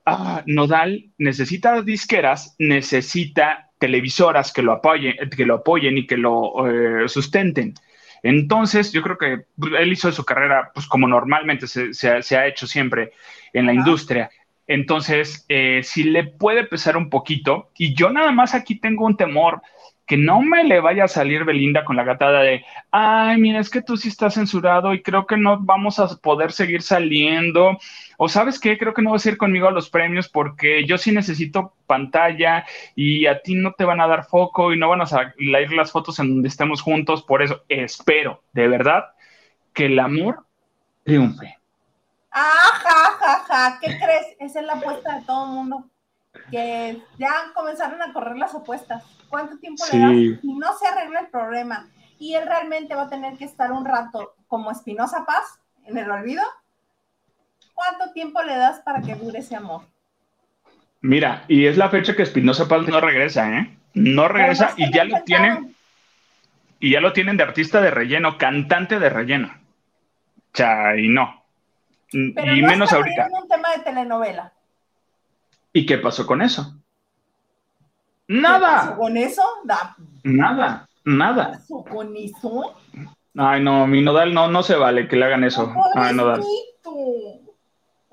Ah, Nodal necesita disqueras, necesita televisoras que lo apoyen, que lo apoyen y que lo eh, sustenten. Entonces, yo creo que él hizo su carrera pues, como normalmente se, ha hecho siempre en la industria. Entonces, eh, si le puede pesar un poquito, y yo nada más aquí tengo un temor que no me le vaya a salir Belinda con la gatada de, ay, mira, es que tú sí estás censurado y creo que no vamos a poder seguir saliendo. O sabes qué, creo que no vas a ir conmigo a los premios porque yo sí necesito pantalla y a ti no te van a dar foco y no van a salir las fotos en donde estemos juntos. Por eso espero, de verdad, que el amor triunfe. Ajá, ja, ¿Qué crees? Esa es la apuesta de todo el mundo. Que ya comenzaron a correr las apuestas cuánto tiempo le das y no se arregla el problema. Y él realmente va a tener que estar un rato como Espinosa Paz en el olvido. ¿Cuánto tiempo le das para que dure ese amor? Mira, y es la fecha que Espinosa Paz no regresa, ¿eh? No regresa y ya lo tienen. Y ya lo tienen de artista de relleno, cantante de relleno. O sea, y no. y menos ahorita. un tema de telenovela. ¿Y qué pasó con eso? Nada. ¿Con eso? Nada, nada. ¿Con eso? Ay, no, mi nodal no, no se vale que le hagan eso. Ay, nodal.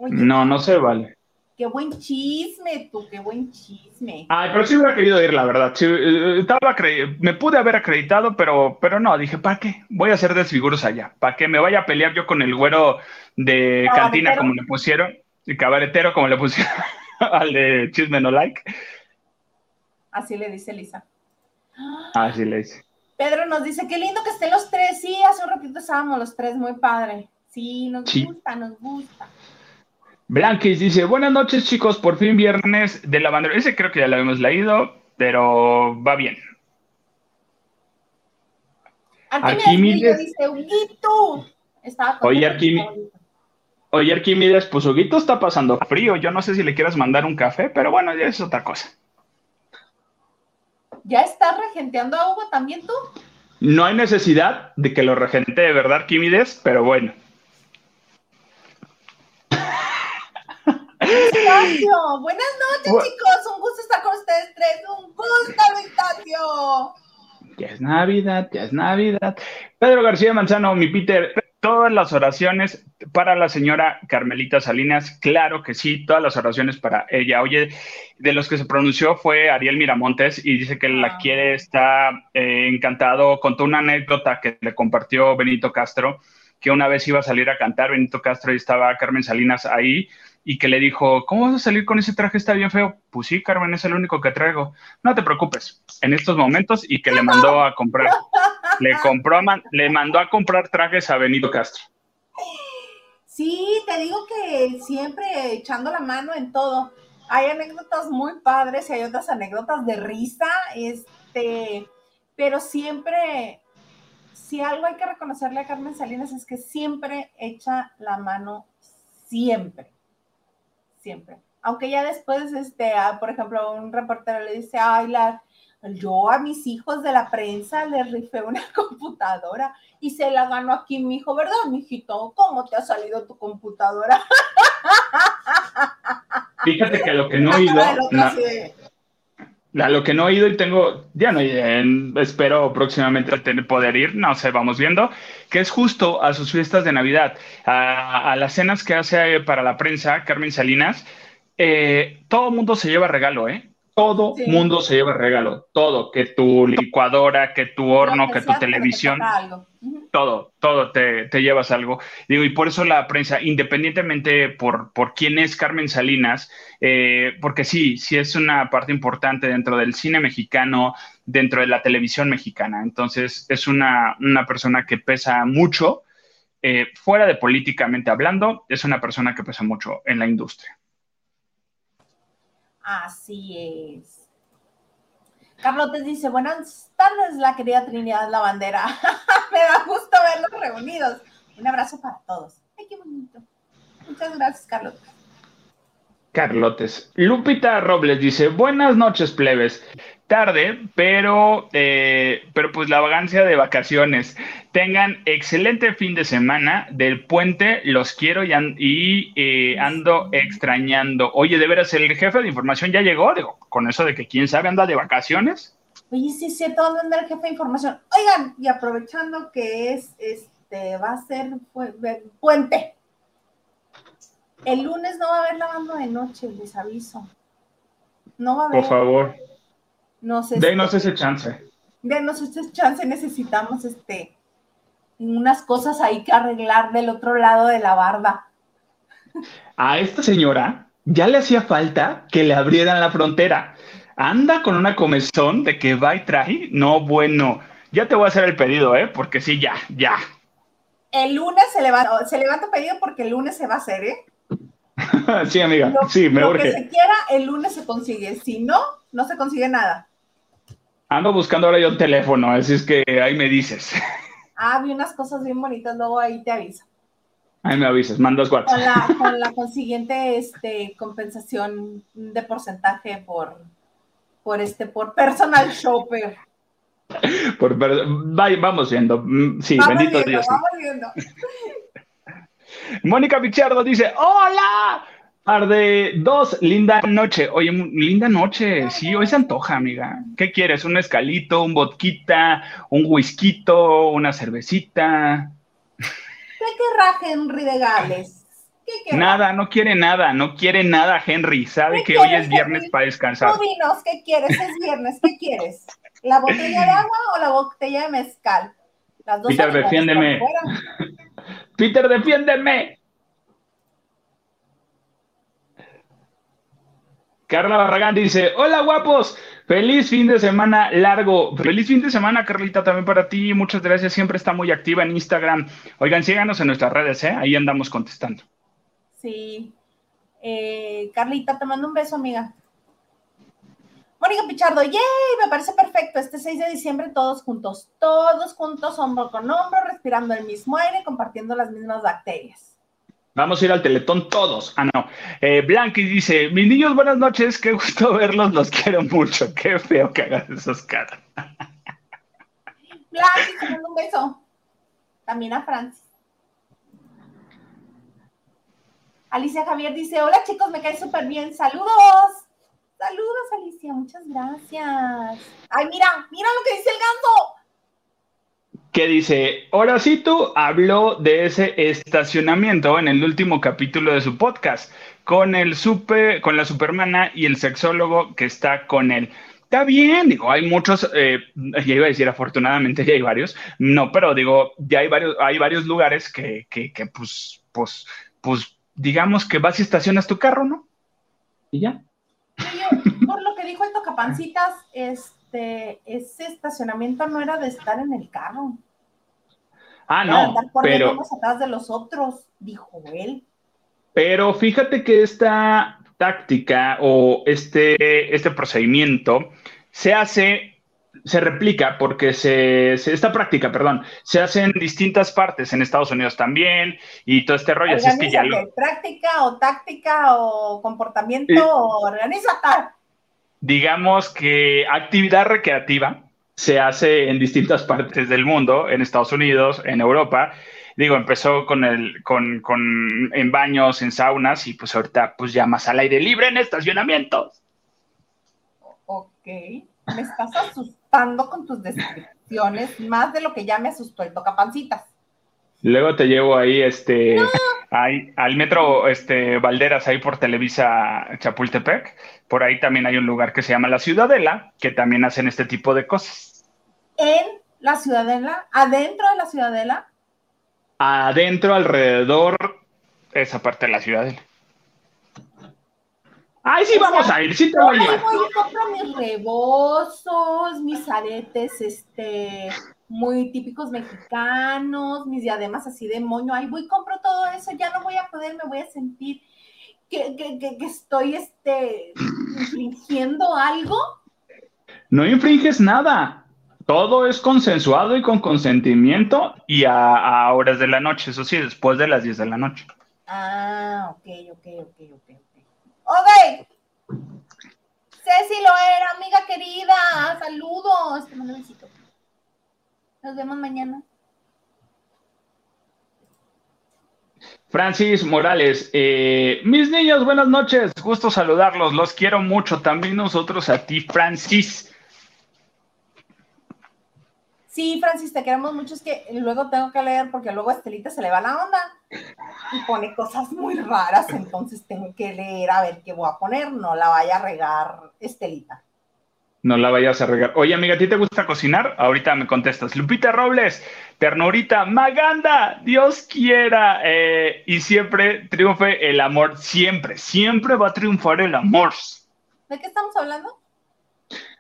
No, no se vale. Qué buen chisme, tú, qué buen chisme. Ay, pero sí hubiera querido ir, la verdad. Eh, estaba me pude haber acreditado, pero, pero no, dije, ¿para qué? Voy a hacer desfiguros allá. ¿Para qué me vaya a pelear yo con el güero de cantina, como le pusieron? Y cabaretero, como le pusieron [LAUGHS] al de chisme no like. Así le dice Lisa. Así le dice. Pedro nos dice, qué lindo que estén los tres. Sí, hace un ratito estábamos los tres, muy padre. Sí, nos gusta, nos gusta. Blanquis dice, buenas noches chicos, por fin viernes de la bandera. Ese creo que ya lo habíamos leído, pero va bien. Arquímedes dice, Huguito. Oye, Arquímedes. Oye, Arquímedes, pues Huguito está pasando frío. Yo no sé si le quieras mandar un café, pero bueno, ya es otra cosa. ¿Ya estás regenteando a Hugo también tú? No hay necesidad de que lo regente verdad Quimides, pero bueno. Buenas noches, chicos. Un gusto estar con ustedes tres. Un gusto, Eustacio. Ya es Navidad, ya es Navidad. Pedro García Manzano, mi Peter, todas las oraciones para la señora Carmelita Salinas, claro que sí, todas las oraciones para ella. Oye, de los que se pronunció fue Ariel Miramontes y dice que la ah. quiere, está eh, encantado. Contó una anécdota que le compartió Benito Castro, que una vez iba a salir a cantar Benito Castro y estaba Carmen Salinas ahí y que le dijo, ¿cómo vas a salir con ese traje? Está bien feo. Pues sí, Carmen, es el único que traigo. No te preocupes, en estos momentos y que le mandó a comprar, le compró, le mandó a comprar trajes a Benito Castro. Sí, te digo que siempre echando la mano en todo. Hay anécdotas muy padres y hay otras anécdotas de risa, este, pero siempre, si algo hay que reconocerle a Carmen Salinas es que siempre echa la mano, siempre siempre. Aunque ya después, este, por ejemplo, un reportero le dice, ay, la, yo a mis hijos de la prensa les rifé una [LAUGHS] computadora y se la ganó aquí mi hijo, ¿verdad, mijito? ¿Cómo te ha salido tu computadora? [LAUGHS] Fíjate que lo que no he ido, lo que no he ido y tengo, ya no, espero próximamente poder ir, no sé, vamos viendo, que es justo a sus fiestas de Navidad, a, las cenas que hace para la prensa, Carmen Salinas, eh, todo mundo se lleva regalo, ¿eh? Todo mundo se lleva regalo, todo, que tu licuadora, que tu horno, que, tu televisión, todo, todo te, llevas algo. Digo, y por eso la prensa, independientemente por, por quién es Carmen Salinas, eh, porque sí, sí es una parte importante dentro del cine mexicano, dentro de la televisión mexicana. Entonces, es una, persona que pesa mucho, eh, fuera de políticamente hablando, es una persona que pesa mucho en la industria. Así es. Carlotes dice, buenas tardes, la querida Trinidad La Bandera. [LAUGHS] Me da gusto verlos reunidos. Un abrazo para todos. Ay, qué bonito. Muchas gracias, Carlotes. Carlotes. Lupita Robles dice, buenas noches, plebes tarde, pero, eh, pero pues la vagancia de vacaciones. Tengan excelente fin de semana del puente, los quiero y, eh, ando extrañando. Oye, de veras, el jefe de información ya llegó, digo, con eso de que quién sabe anda de vacaciones. Oye, sí, sí, ¿dónde anda el jefe de información? Oigan, y aprovechando que es, este, va a ser puente. El lunes no va a haber lavando de noche, les aviso. No va a haber. Por favor. No sé. Denos ese chance. Denos ese chance, necesitamos este unas cosas ahí que arreglar del otro lado de la barda. A esta señora ya le hacía falta que le abrieran la frontera. Anda con una comezón de que va y trae. No, bueno, ya te voy a hacer el pedido, ¿eh? Porque sí, ya, ya. El lunes se levanta, se levanta pedido porque el lunes se va a hacer, ¿eh? [LAUGHS] sí, amiga, sí, me Lo que se quiera, el lunes se consigue. Si no, no se consigue nada. Ando buscando ahora yo un teléfono, así es que ahí me dices. Ah, vi unas cosas bien bonitas, luego ahí te aviso. Ahí me avisas, mandas WhatsApp. Con la, con la consiguiente este, compensación de porcentaje por, por este, por personal shopper. Por, vamos viendo. Mm, sí, bendito Dios. Vamos viendo. Mónica Pichardo dice: ¡Hola! Tarde dos, linda noche. Oye, linda noche. Sí, hoy se antoja, amiga. ¿Qué quieres? ¿Un escalito, un vodquita, un whisky, una cervecita? ¿Qué querrá Henry de Gales? ¿Qué nada, no quiere nada, no quiere nada, Henry. Sabe que hoy es viernes para descansar. Tú dinos, ¿qué quieres? Es viernes, ¿qué quieres? ¿La botella de agua o la botella de mezcal? Las dos Peter, defiéndeme. [LAUGHS] Peter, defiéndeme. Carla Barragán dice, hola guapos, feliz fin de semana largo. Feliz fin de semana, Carlita, también para ti. Muchas gracias, siempre está muy activa en Instagram. Oigan, síganos en nuestras redes, ¿eh? ahí andamos contestando. Sí. Eh, Carlita, te mando un beso, amiga. Mónica Pichardo, ¡yay! Me parece perfecto. Este 6 de diciembre todos juntos, todos juntos, hombro con hombro, respirando el mismo aire, compartiendo las mismas bacterias. Vamos a ir al Teletón todos. Ah, no. Eh, Blanqui dice, mis niños, buenas noches, qué gusto [LAUGHS] verlos, los quiero mucho. Qué feo que hagas esas caras. Blanqui, te mando un beso. También a Francis. Alicia Javier dice, hola chicos, me cae súper bien. Saludos. Saludos, Alicia, muchas gracias. Ay, mira, mira lo que dice el ganso que dice, Horacito habló de ese estacionamiento en el último capítulo de su podcast, con el super, con la supermana y el sexólogo que está con él. Está bien, digo, hay muchos, eh, ya iba a decir afortunadamente ya hay varios, no, pero digo, ya hay varios, hay varios lugares que, que, que pues, pues, pues digamos que vas y estacionas tu carro, ¿no? Y ya. por lo que dijo el tocapancitas, este, ese estacionamiento no era de estar en el carro. Ah, no, pero atrás de los otros, dijo él. Pero fíjate que esta táctica o este, este procedimiento se hace, se replica porque se, esta práctica, perdón, se hace en distintas partes, en Estados Unidos también, y todo este rollo. Así es que ya Práctica o táctica o comportamiento, o organízate. Digamos que actividad recreativa se hace en distintas partes del mundo, en Estados Unidos, en Europa, digo, empezó con el, con, con, en baños, en saunas, y pues ahorita pues ya más al aire libre en estacionamientos. Ok, me estás asustando con tus descripciones, más de lo que ya me asustó el tocapancitas. Luego te llevo ahí, este, ahí, al metro, este, Valderas, ahí por Televisa Chapultepec. Por ahí también hay un lugar que se llama La Ciudadela, que también hacen este tipo de cosas. ¿En la Ciudadela? ¿Adentro de la Ciudadela? adentro, alrededor, esa parte de la ciudad. Ay, sí, vamos a ir, sí te voy a ir. Voy y compro mis rebozos, mis aretes, este, muy típicos mexicanos, mis diademas así de moño. Ahí voy, compro todo eso, ya no voy a poder, me voy a sentir que, que, que estoy, este, infringiendo algo. No infringes nada todo es consensuado y con consentimiento y a, horas de la noche, eso sí, después de las 10 de la noche. Ah, ok, ok, ok, ok. Ok. Ceci lo era, amiga querida. Saludos. Te mando besito. Nos vemos mañana. Francis Morales, eh, mis niños, buenas noches, gusto saludarlos, los quiero mucho, también nosotros a ti, Francis. Sí, Francis, te queremos mucho. Es que luego tengo que leer porque luego a Estelita se le va la onda y pone cosas muy raras. Entonces tengo que leer a ver qué voy a poner. No la vaya a regar Estelita. No la vayas a regar. Oye, amiga, ¿a ti te gusta cocinar? Ahorita me contestas. Lupita Robles, ternurita, Maganda, Dios quiera. Eh, y siempre triunfe el amor. Siempre, siempre va a triunfar el amor. ¿De qué estamos hablando?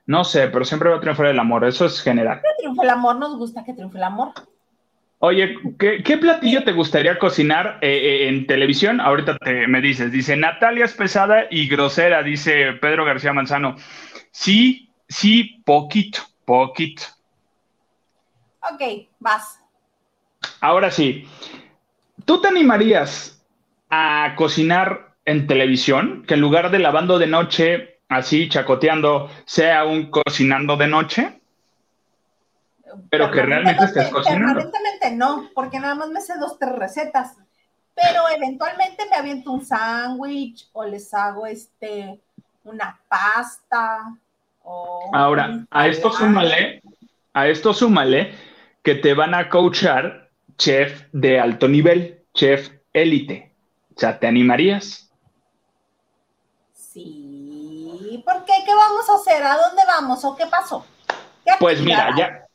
No sé, pero siempre va a triunfar el amor, eso es general. Que triunfe el amor, nos gusta que triunfe el amor. Oye, ¿qué, platillo te gustaría cocinar eh, eh, en televisión? Ahorita te, me dices, dice Natalia es pesada y grosera, dice Pedro García Manzano. Sí, sí, poquito, poquito. Ok, vas. Ahora sí, ¿tú te animarías a cocinar en televisión? Que en lugar de lavando de noche así chacoteando, sea un cocinando de noche, pero que realmente estés cocinando. Evidentemente no, porque nada más me sé dos, tres recetas, pero eventualmente me aviento un sándwich o les hago este, una pasta. O Ahora, a esto súmale, a esto súmale que te van a coachar chef de alto nivel, chef élite. O sea, ¿te animarías? Sí, ¿Por qué? ¿Qué vamos a hacer? ¿A dónde vamos? ¿O qué pasó? pues mira, ya.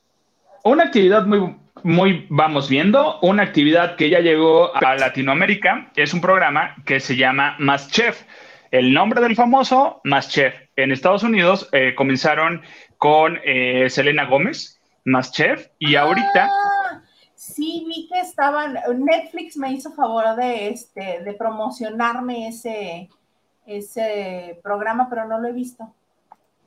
Una actividad muy, muy vamos viendo, una actividad que ya llegó a Latinoamérica, es un programa que se llama Más Chef. El nombre del famoso Más Chef. En Estados Unidos eh, comenzaron con eh, Selena Gómez, Más Chef, y ah, ahorita sí vi que estaban, Netflix me hizo favor de, este, de promocionarme ese, ese programa, pero no lo he visto.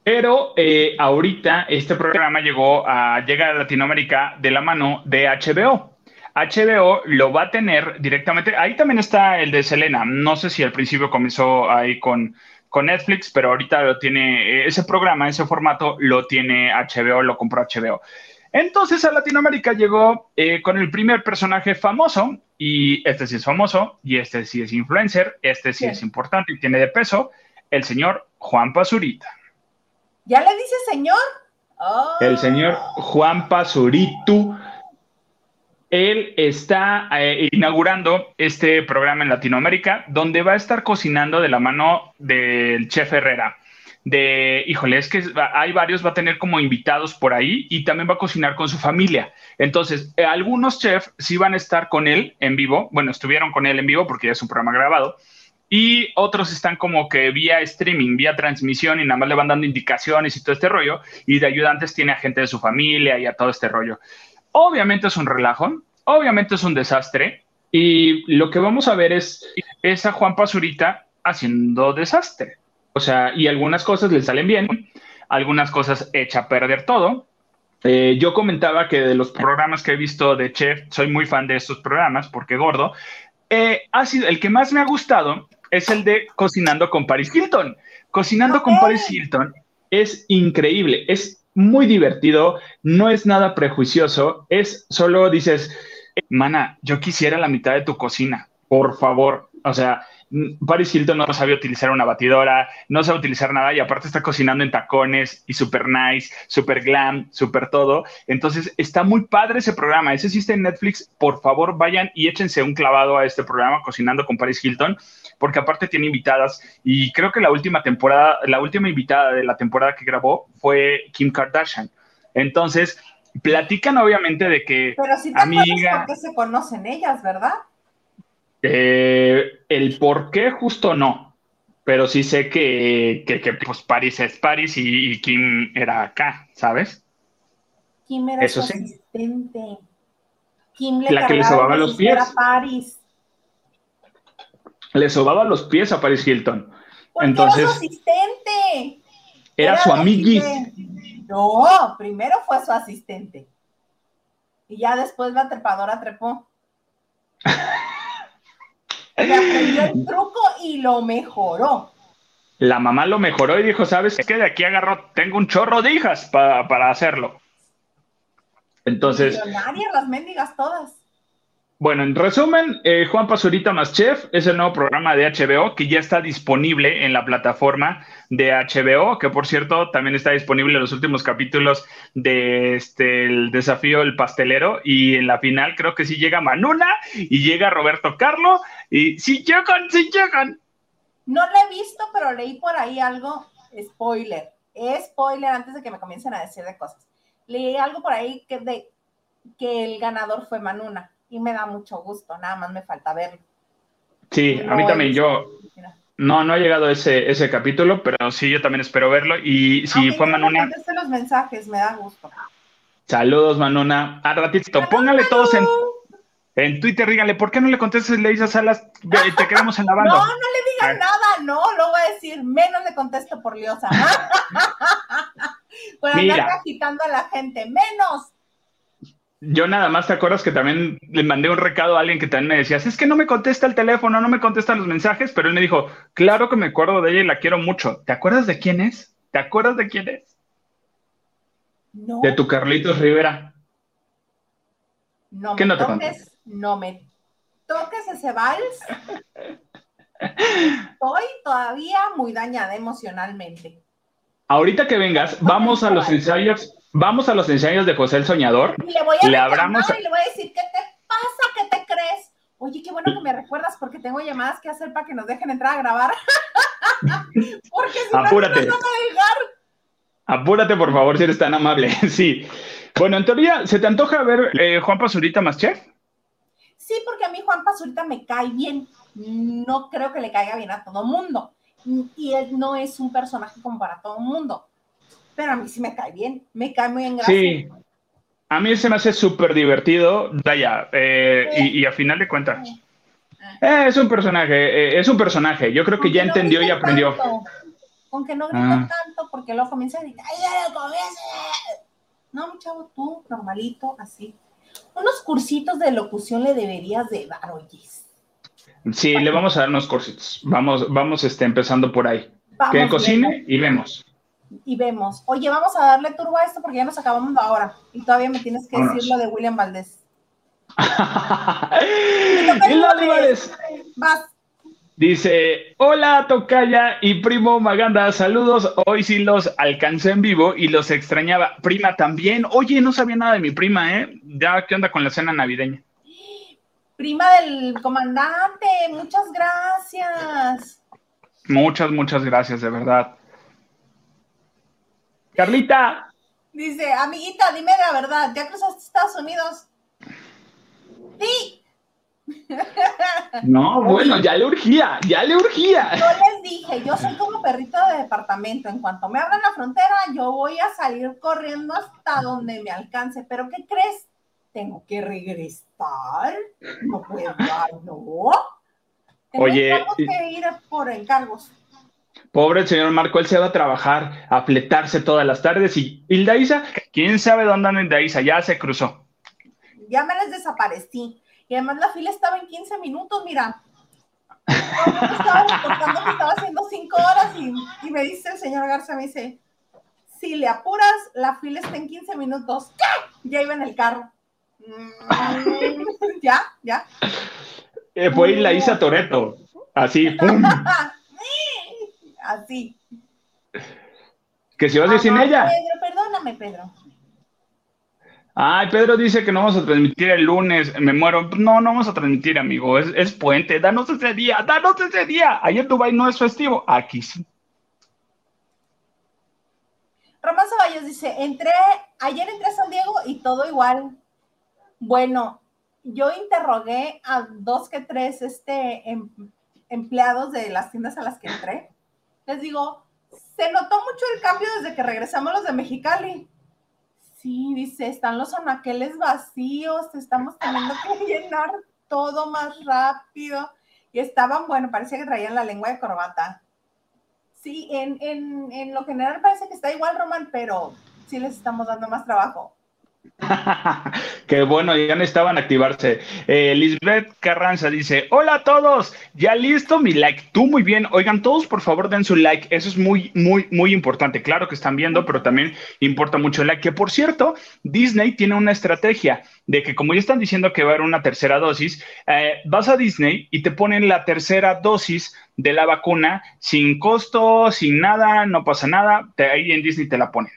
Pero eh, ahorita este programa llegó a, llega a Latinoamérica de la mano de HBO. HBO lo va a tener directamente. Ahí también está el de Selena. No sé si al principio comenzó ahí con, con Netflix, pero ahorita lo tiene, ese programa, ese formato lo tiene HBO, lo compró HBO. Entonces a Latinoamérica llegó eh, con el primer personaje famoso, y este sí es famoso, y este sí es influencer, este sí es importante y tiene de peso, el señor Juan Pazurita. ¿Ya le dice señor? El señor Juan Pazurito. Él está eh, inaugurando este programa en Latinoamérica, donde va a estar cocinando de la mano del chef Herrera. de, híjole, es que hay varios, va a tener como invitados por ahí y también va a cocinar con su familia. Entonces, eh, algunos chefs sí van a estar con él en vivo, bueno, estuvieron con él en vivo porque ya es un programa grabado, y otros están como que vía streaming, vía transmisión y nada más le van dando indicaciones y todo este rollo, y de ayudantes tiene a gente de su familia y a todo este rollo. Obviamente es un relajo, obviamente es un desastre, y lo que vamos a ver es, esa Juan Pazurita haciendo desastre. O sea, y algunas cosas le salen bien, algunas cosas echa a perder todo. Eh, yo comentaba que de los programas que he visto de Chef, soy muy fan de estos programas porque gordo. Eh, ha sido el que más me ha gustado es el de Cocinando con Paris Hilton. Cocinando con Paris Hilton es increíble, es muy divertido, no es nada prejuicioso, es solo dices, mana, yo quisiera la mitad de tu cocina, por favor. O sea, Paris Hilton no sabe utilizar una batidora, no sabe utilizar nada y aparte está cocinando en tacones y super nice, super glam, super todo. Entonces está muy padre ese programa. Ese existe en Netflix. Por favor, vayan y échense un clavado a este programa, Cocinando con Paris Hilton, porque aparte tiene invitadas y creo que la última temporada, la última invitada de la temporada que grabó fue Kim Kardashian. Entonces, platican obviamente de que Pero si te amiga, por qué se conocen ellas, ¿verdad? Eh, el por qué justo no, pero sí sé que, que, pues Paris es Paris y, Kim era acá, ¿sabes? Kim era Eso su asistente. Kim le la que le sobaba los pies. Paris. Le sobaba los pies a Paris Hilton. Entonces, era su asistente. Era, su amiguis. No, primero fue su asistente. Y ya después la trepadora trepó. [LAUGHS] Le aprendió el truco y lo mejoró. La mamá lo mejoró y dijo, ¿sabes qué? De aquí agarro, tengo un chorro de hijas para, hacerlo. Entonces... las mendigas todas. Bueno, en resumen, eh, Juan Pazurita más Chef es el nuevo programa de HBO que ya está disponible en la plataforma de HBO, que por cierto también está disponible en los últimos capítulos de este el desafío El Pastelero y en la final creo que sí llega Manuna y llega Roberto Carlo y sí llegan, sí llegan. No lo he visto, pero leí por ahí algo, spoiler, spoiler antes de que me comiencen a decir de cosas. Leí algo por ahí que, de, que el ganador fue Manuna y me da mucho gusto, nada más me falta verlo. Sí, a mí también, yo no, no ha llegado ese, ese capítulo, pero sí, yo también espero verlo y si fue Manuna... No los mensajes, me da gusto. Saludos, Manuna. A ratito, póngale todos en, en Twitter, díganle, ¿por qué no le contestas y le dices a las, te queremos en la banda? [LAUGHS] No, no le digan nada, no, lo voy a decir, menos le contesto por liosa. [LAUGHS] [LAUGHS] por andar agitando a la gente, menos. Yo nada más te acuerdas que también le mandé un recado a alguien que también me decía, es que no me contesta el teléfono, no me contesta los mensajes, pero él me dijo, claro que me acuerdo de ella y la quiero mucho. ¿Te acuerdas de quién es? ¿Te acuerdas de quién es? No. De tu Carlitos Rivera. No me toques, no me toques ese vals. [LAUGHS] Estoy todavía muy dañada emocionalmente. Ahorita que vengas, vamos a los ensayos Vamos a los ensayos de José el Soñador. Y le voy a, le abramos... y le voy a decir, ¿qué te pasa? ¿Qué te crees? Oye, qué bueno que me recuerdas porque tengo llamadas que hacer para que nos dejen entrar a grabar. [LAUGHS] porque si Apúrate. no, a Apúrate, por favor, si eres tan amable. [LAUGHS] sí. Bueno, en teoría, ¿se te antoja ver eh, Juan Pazurita más chef? Sí, porque a mí Juan Pazurita me cae bien. No creo que le caiga bien a todo mundo. Y él no es un personaje como para todo mundo pero a mí sí me cae bien, me cae muy en gracia. Sí, a mí se me hace súper divertido, Daya, eh, y, a final de cuentas. Eh, es un personaje, eh, es un personaje. Yo creo que ya entendió y aprendió. Aunque no grita ah. tanto, porque luego comienza a gritar, ¡ay, No, mi chavo, tú, normalito, así. Unos cursitos de locución le deberías de dar, oyes. Sí, le vamos a dar unos cursitos. Vamos, vamos este, empezando por ahí. que cocine y vemos y vemos, oye, vamos a darle turbo a esto porque ya nos acabamos ahora y todavía me tienes que decir lo de William Valdés. [LAUGHS] Valdés. Vas. Dice, hola Tocaya y primo Maganda, saludos, hoy sí los alcancé en vivo y los extrañaba. Prima también, oye, no sabía nada de mi prima, ¿eh? Ya, ¿qué onda con la cena navideña? Prima del comandante, muchas gracias. Muchas, muchas gracias, de verdad. Carlita. Dice, amiguita, dime la verdad, ¿ya cruzaste Estados Unidos? Sí. [LAUGHS] No, bueno, ya le urgía, ya le urgía. Yo les dije, yo soy como perrito de departamento. En cuanto me abran la frontera, yo voy a salir corriendo hasta donde me alcance. Pero ¿qué crees? Tengo que regresar. No puedo, no. Oye, tengo que ir por encargos. Pobre el señor Marco, él se va a trabajar, a fletarse todas las tardes. Y Hildaísa, quién sabe dónde anda Hildaísa, ya se cruzó. Ya me les desaparecí. Y además la fila estaba en 15 minutos, mira. estaba reportando que estaba haciendo 5 horas y, me dice el señor Garza, me dice, si le apuras, la fila está en 15 minutos. Ya iba en el carro. Mm, [LAUGHS] ya, ya. Eh, fue la Isa Toreto. Así, ¡pum! [LAUGHS] Así. Que se va a decir sin ella. Pedro, perdóname, Pedro. Ay, Pedro dice que no vamos a transmitir el lunes, me muero. No, no vamos a transmitir, amigo, es, puente. Danos ese día, danos ese día. Ayer Dubai no es festivo, aquí sí. Román Ceballos dice, entré, ayer entré a San Diego y todo igual. Bueno, yo interrogué a dos que tres este, em, empleados de las tiendas a las que entré. Les digo, se notó mucho el cambio desde que regresamos los de Mexicali Sí, dice, están los anaqueles vacíos, estamos teniendo que [LAUGHS] llenar todo más rápido. Y estaban, bueno, parecía que traían la lengua de corbata. Sí, en, en, en lo general parece que está igual, Roman, pero sí les estamos dando más trabajo. [LAUGHS] Qué bueno, ya necesitaban activarse. Eh, Lisbeth Carranza dice: Hola a todos, ya listo mi like. Tú muy bien. Oigan, todos por favor den su like. Eso es muy, muy, muy importante. Claro que están viendo, pero también importa mucho el like. Que por cierto, Disney tiene una estrategia de que, como ya están diciendo que va a haber una tercera dosis, eh, vas a Disney y te ponen la tercera dosis de la vacuna sin costo, sin nada, no pasa nada. ahí en Disney te la ponen.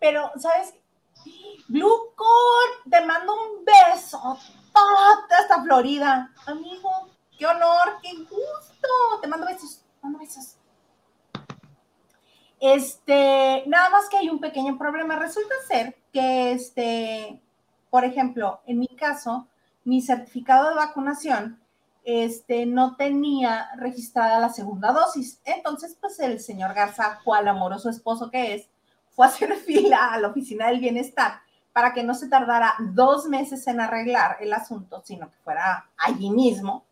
Pero, ¿sabes? Bluecor, te mando un beso hasta Florida. Amigo, qué honor, qué gusto. Te mando besos, te mando besos. Este, nada más que hay un pequeño problema. Resulta ser que, este, por ejemplo, en mi caso, mi certificado de vacunación, este, no tenía registrada la segunda dosis. Entonces, pues el señor Garza, cual amoroso esposo que es, fue a hacer [LAUGHS] fila a la oficina del bienestar para que no se tardara dos meses en arreglar el asunto, sino que fuera allí mismo.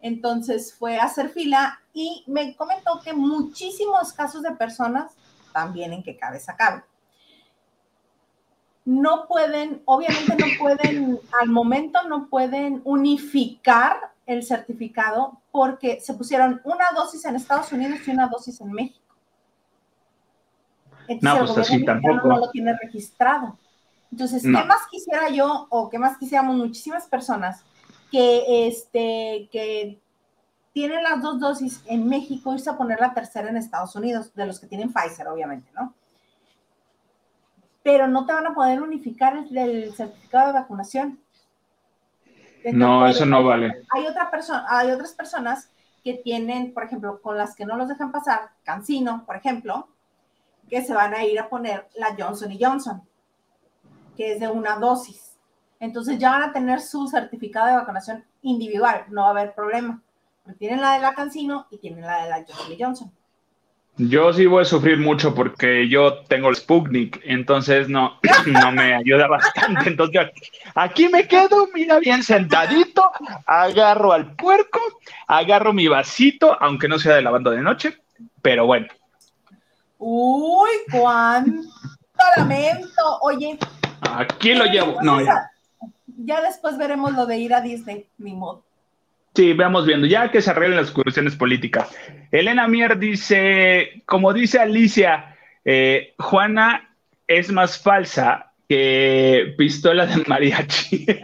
Entonces fue a hacer fila y me comentó que muchísimos casos de personas, también en qué cabeza cabe, no pueden, obviamente no pueden, al momento no pueden unificar el certificado porque se pusieron una dosis en Estados Unidos y una dosis en México. no, pues así tampoco. No lo tiene registrado. Entonces, ¿qué más quisiera yo o qué más quisiéramos muchísimas personas que, este, que tienen las dos dosis en México irse a poner la tercera en Estados Unidos, de los que tienen Pfizer, obviamente, ¿no? Pero no te van a poder unificar el, certificado de vacunación. no, eso no vale. Hay, otra persona, hay otras personas que tienen, por ejemplo, con las que no los dejan pasar, Cancino, por ejemplo, que se van a ir a poner la Johnson y Johnson que es de una dosis. Entonces ya van a tener su certificado de vacunación individual, no va a haber problema. tienen la de la Cancino y tienen la de la Johnson Johnson. Yo sí voy a sufrir mucho porque yo tengo el Sputnik, entonces no, [LAUGHS] no me ayuda bastante. Entonces aquí me quedo, mira, bien sentadito, agarro al puerco, agarro mi vasito, aunque no sea de lavando de noche, pero bueno. Uy, cuánto lamento. Oye, Aquí lo llevo. No, ya. Ya después veremos lo de ir a Disney, mi modo. Sí, veamos viendo, ya que se arreglen las cuestiones políticas. Elena Mier dice, como dice Alicia, eh, Juana es más falsa que pistola de mariachi. [LAUGHS]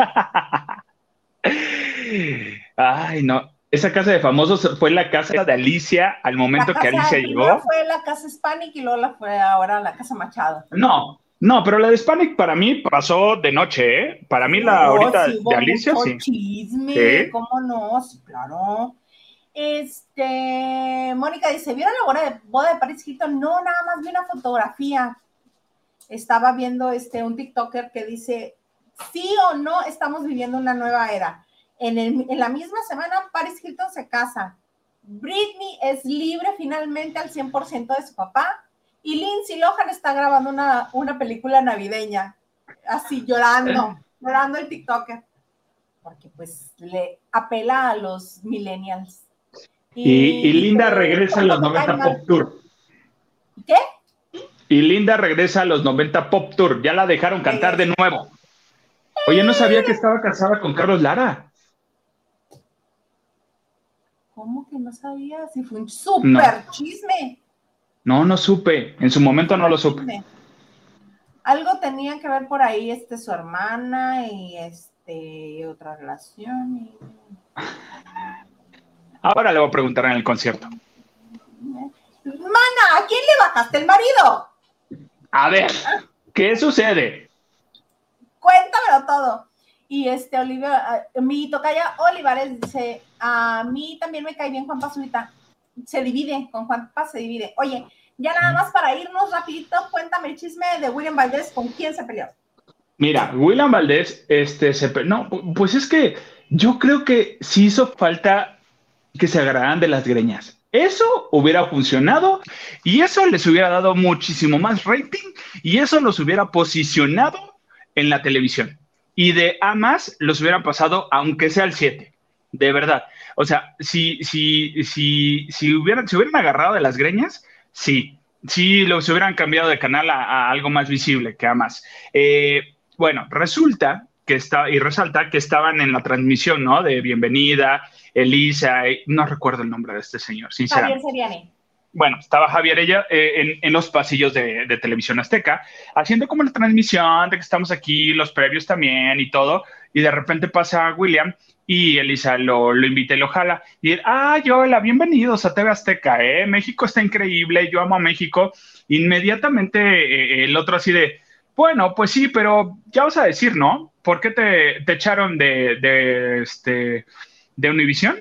Ay, no. Esa casa de famosos fue la casa de Alicia al momento que Alicia llegó. Fue la casa Hispanic y luego la fue ahora la casa Machado. No, no, pero la de Hispanic para mí pasó de noche, ¿eh? Para mí la ahorita de Alicia sí. chisme, ¿cómo no? Sí, claro. Este, Mónica dice, ¿vieron la boda de, boda de Paris Hilton? No, nada más vi una fotografía. estaba viendo este, un TikToker que dice, sí o no estamos viviendo una nueva era. En, en la misma semana, Paris Hilton se casa. Britney es libre finalmente al 100% de su papá. Y Lindsay Lohan está grabando una, una película navideña, así llorando, [LAUGHS] llorando el TikToker, porque pues le apela a los millennials. Y, Linda regresa a los 90 Pop Tour. ¿Qué? Y Linda regresa a los 90 Pop Tour. Ya la dejaron cantar de nuevo. Oye, no sabía que estaba casada con Carlos Lara. ¿Cómo que no sabía? Si fue un súper chisme. No, no supe. En su momento no lo supe. Algo tenía que ver por ahí, este, su hermana y este, otra relación. Ahora le voy a preguntar en el concierto. Mana, ¿a quién le bajaste el marido? A ver, ¿qué sucede? Cuéntamelo todo. Y este, Olivia, eh, mi tocaya Olivares dice, a mí también me cae bien Juan Pazurita se divide, con Juan Paz se divide. Oye, ya nada más para irnos rapidito, cuéntame el chisme de William Valdés, ¿con quién se peleó? Mira, William Valdés, este, se no, pues es que yo creo que sí hizo falta que se agarraran de las greñas. Eso hubiera funcionado y eso les hubiera dado muchísimo más rating y eso los hubiera posicionado en la televisión. Y de A más los hubieran pasado, aunque sea el 7, de verdad. O sea, si, si, si, si hubieran, se hubieran agarrado de las greñas, sí, sí los hubieran cambiado de canal a, algo más visible que a más. Eh, bueno, resulta que está, y resalta que estaban en la transmisión, ¿no? De bienvenida, Elisa, no recuerdo el nombre de este señor, sinceramente. Javier Seriani. Bueno, estaba Javier ella eh, en, los pasillos de, de, Televisión Azteca, haciendo como la transmisión de que estamos aquí, los previos también y todo, y de repente pasa William y Elisa lo, lo invita y lo jala. Y él, ah, hola, bienvenidos a TV Azteca, ¿eh? México está increíble, yo amo a México. Inmediatamente eh, el otro así de, bueno, pues sí, pero ya vas a decir, ¿no? ¿Por qué te, te echaron de, de, este, de Univision?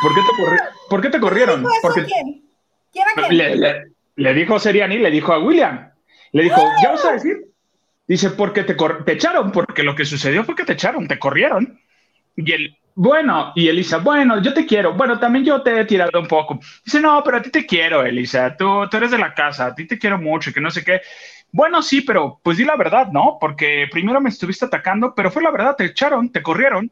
¿Por qué te, ¿por qué te corrieron? Porque, ¿Quién? ¿Quién a quién? Le, le, dijo Seriani, le dijo a William. Le dijo, ¿ya vas a decir? Dice, porque te, te echaron, porque lo que sucedió fue que te echaron, te corrieron. Y él, bueno, y Elisa, bueno, yo te quiero. Bueno, también yo te he tirado un poco. Dice, no, pero a ti te quiero, Elisa. Tú, tú eres de la casa, a ti te quiero mucho, que no sé qué. Bueno, sí, pero pues di la verdad, ¿no? Porque primero me estuviste atacando, pero fue la verdad, te echaron, te corrieron.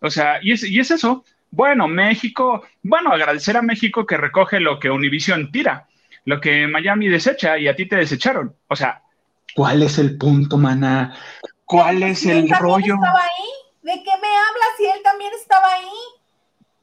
O sea, y es, y es eso. Bueno, México, bueno, agradecer a México que recoge lo que Univision tira, lo que Miami desecha y a ti te desecharon. O sea, ¿cuál es el punto, mana? ¿Cuál es el rollo? Estaba ahí? ¿De qué me hablas si él también estaba ahí?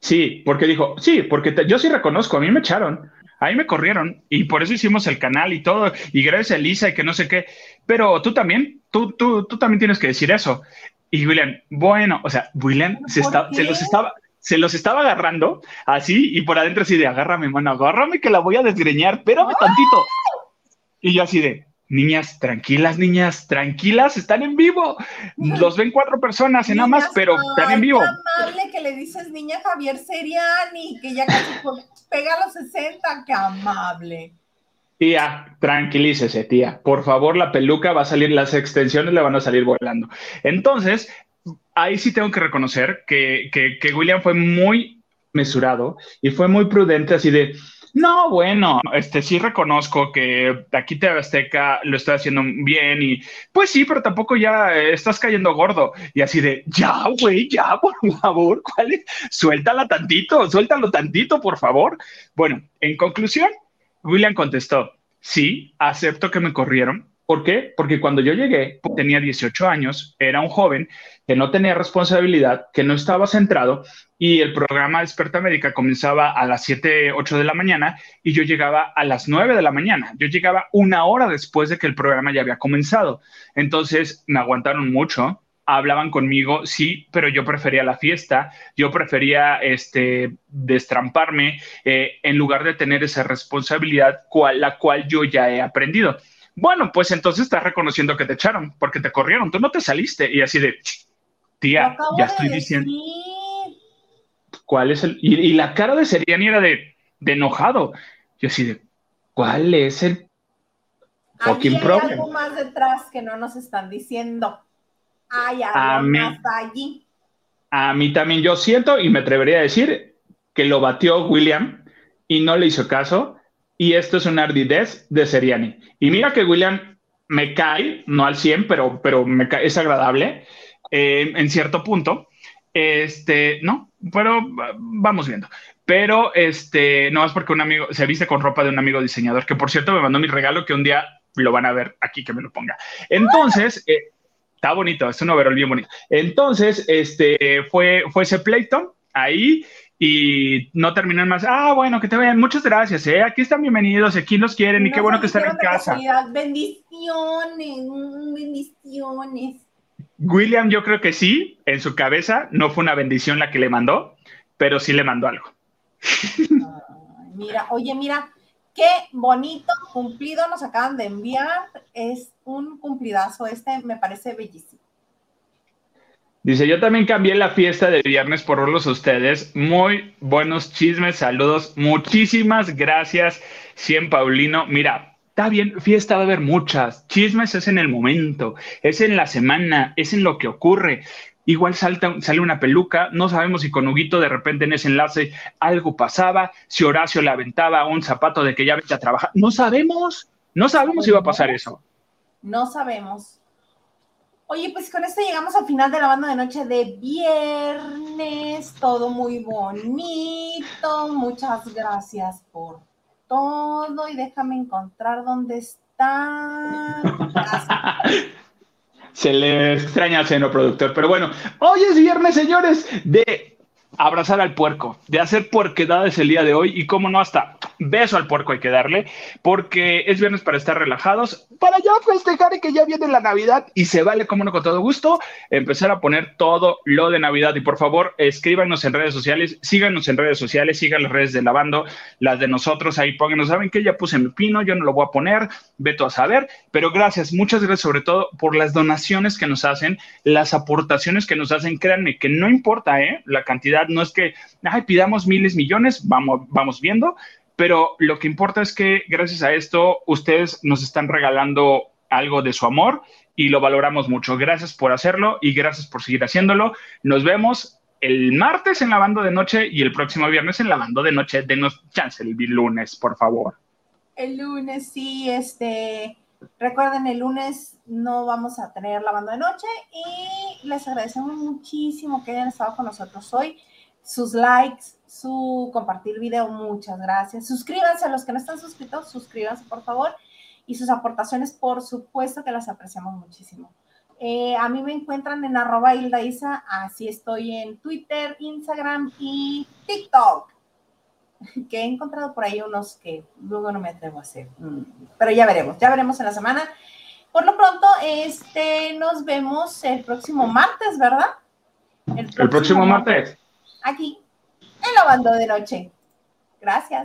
Sí, porque dijo, sí, porque yo sí reconozco, a mí me echaron, a mí me corrieron y por eso hicimos el canal y todo, y gracias a Elisa y que no sé qué, pero tú también, tú, tú, tú también tienes que decir eso. Y William, bueno, o sea, William se, se los estaba, se los estaba agarrando así y por adentro así de agárrame, mano, agárrame que la voy a desgreñar, pero tantito. Y yo así de, Niñas, tranquilas, niñas, tranquilas, están en vivo. Los ven cuatro personas en nada más, pero están en vivo. Amable que le dices niña Javier Seriani, que ya casi pega los 60, qué amable. Tía, tranquilícese, tía. Por favor, la peluca va a salir, las extensiones le van a salir volando. Entonces, ahí sí tengo que reconocer que, que, que William fue muy mesurado y fue muy prudente, así de no, bueno, este sí reconozco que aquí te Azteca lo está haciendo bien y pues sí, pero tampoco ya estás cayendo gordo y así de ya, güey, ya, por favor, ¿cuál es? Suéltala tantito, suéltalo tantito, por favor. Bueno, en conclusión, William contestó, sí, acepto que me corrieron, ¿Por qué? Porque cuando yo llegué, tenía 18 años, era un joven que no tenía responsabilidad, que no estaba centrado y el programa Desperta Médica comenzaba a las 7, 8 de la mañana y yo llegaba a las 9 de la mañana. Yo llegaba una hora después de que el programa ya había comenzado. Entonces me aguantaron mucho, hablaban conmigo, sí, pero yo prefería la fiesta, yo prefería este, destramparme eh, en lugar de tener esa responsabilidad, cual, la cual yo ya he aprendido. Bueno, pues entonces estás reconociendo que te echaron, porque te corrieron, tú no te saliste. Y así de, tía, ya estoy diciendo. ¿Cuál es el.? Y, la cara de Seriani era de, de enojado. Yo así de, ¿cuál es el Aquí hay algo más detrás que no nos están diciendo. Hay algo más allí. A mí también yo siento y me atrevería a decir que lo batió William y no le hizo caso. Y esto es un ardidez de Seriani. Y mira que William me cae, no al 100, pero, pero me es agradable eh, en cierto punto. Este, no, pero vamos viendo. Pero este, no es porque un amigo se viste con ropa de un amigo diseñador, que por cierto me mandó mi regalo que un día lo van a ver aquí que me lo ponga. Entonces, eh, está bonito, es un overall bien bonito. Entonces, este, fue, fue ese pleito ahí y no terminan más. Ah, bueno, que te vean. Muchas gracias, ¿eh? Aquí están bienvenidos, aquí los quieren y qué bueno que están en casa. Bendiciones, bendiciones. William, yo creo que sí, en su cabeza no fue una bendición la que le mandó, pero sí le mandó algo. mira, oye, mira, qué bonito cumplido nos acaban de enviar. Es un cumplidazo este, me parece bellísimo. Dice, yo también cambié la fiesta de viernes por verlos ustedes. Muy buenos chismes, saludos. Muchísimas gracias, Cien Paulino. Mira, está bien, fiesta va a haber muchas. Chismes es en el momento, es en la semana, es en lo que ocurre. Igual salta, sale una peluca, no sabemos si con Huguito de repente en ese enlace algo pasaba, si Horacio le aventaba un zapato de que ya vete a trabajar. No sabemos, no sabemos si va a pasar eso. No sabemos. Oye, pues con esto llegamos al final de la banda de noche de viernes. Todo muy bonito. Muchas gracias por todo. Y déjame encontrar dónde está. [LAUGHS] Se le extraña al seno productor. Pero bueno, hoy es viernes, señores, de abrazar al puerco, de hacer puerquedades el día de hoy y cómo no hasta beso al puerco hay que darle, porque es viernes para estar relajados, para ya festejar y que ya viene la Navidad y se vale, como no, con todo gusto, empezar a poner todo lo de Navidad y por favor escríbanos en redes sociales, síganos en redes sociales, sigan las redes de Lavando, las de nosotros, ahí pónganos, saben que ya puse mi pino, yo no lo voy a poner, veto a saber, pero gracias, muchas gracias sobre todo por las donaciones que nos hacen, las aportaciones que nos hacen, créanme que no importa, ¿eh? La cantidad no es que, ay, pidamos miles, millones, vamos, vamos viendo, pero lo que importa es que gracias a esto ustedes nos están regalando algo de su amor y lo valoramos mucho. Gracias por hacerlo y gracias por seguir haciéndolo. Nos vemos el martes en la banda de noche y el próximo viernes en la banda de noche. Denos chance el lunes, por favor. El lunes, sí, este. Recuerden, el lunes no vamos a tener la banda de noche y les agradecemos muchísimo que hayan estado con nosotros hoy sus likes, su compartir video, muchas gracias. Suscríbanse a los que no están suscritos, suscríbanse por favor. Y sus aportaciones, por supuesto que las apreciamos muchísimo. Eh, a mí me encuentran en arroba Hilda Isa, así estoy en Twitter, Instagram y TikTok. Que he encontrado por ahí unos que luego no me atrevo a hacer. Mm, pero ya veremos, ya veremos en la semana. Por lo pronto, este, nos vemos el próximo martes, ¿verdad? El próximo, martes aquí en la banda de noche. Gracias.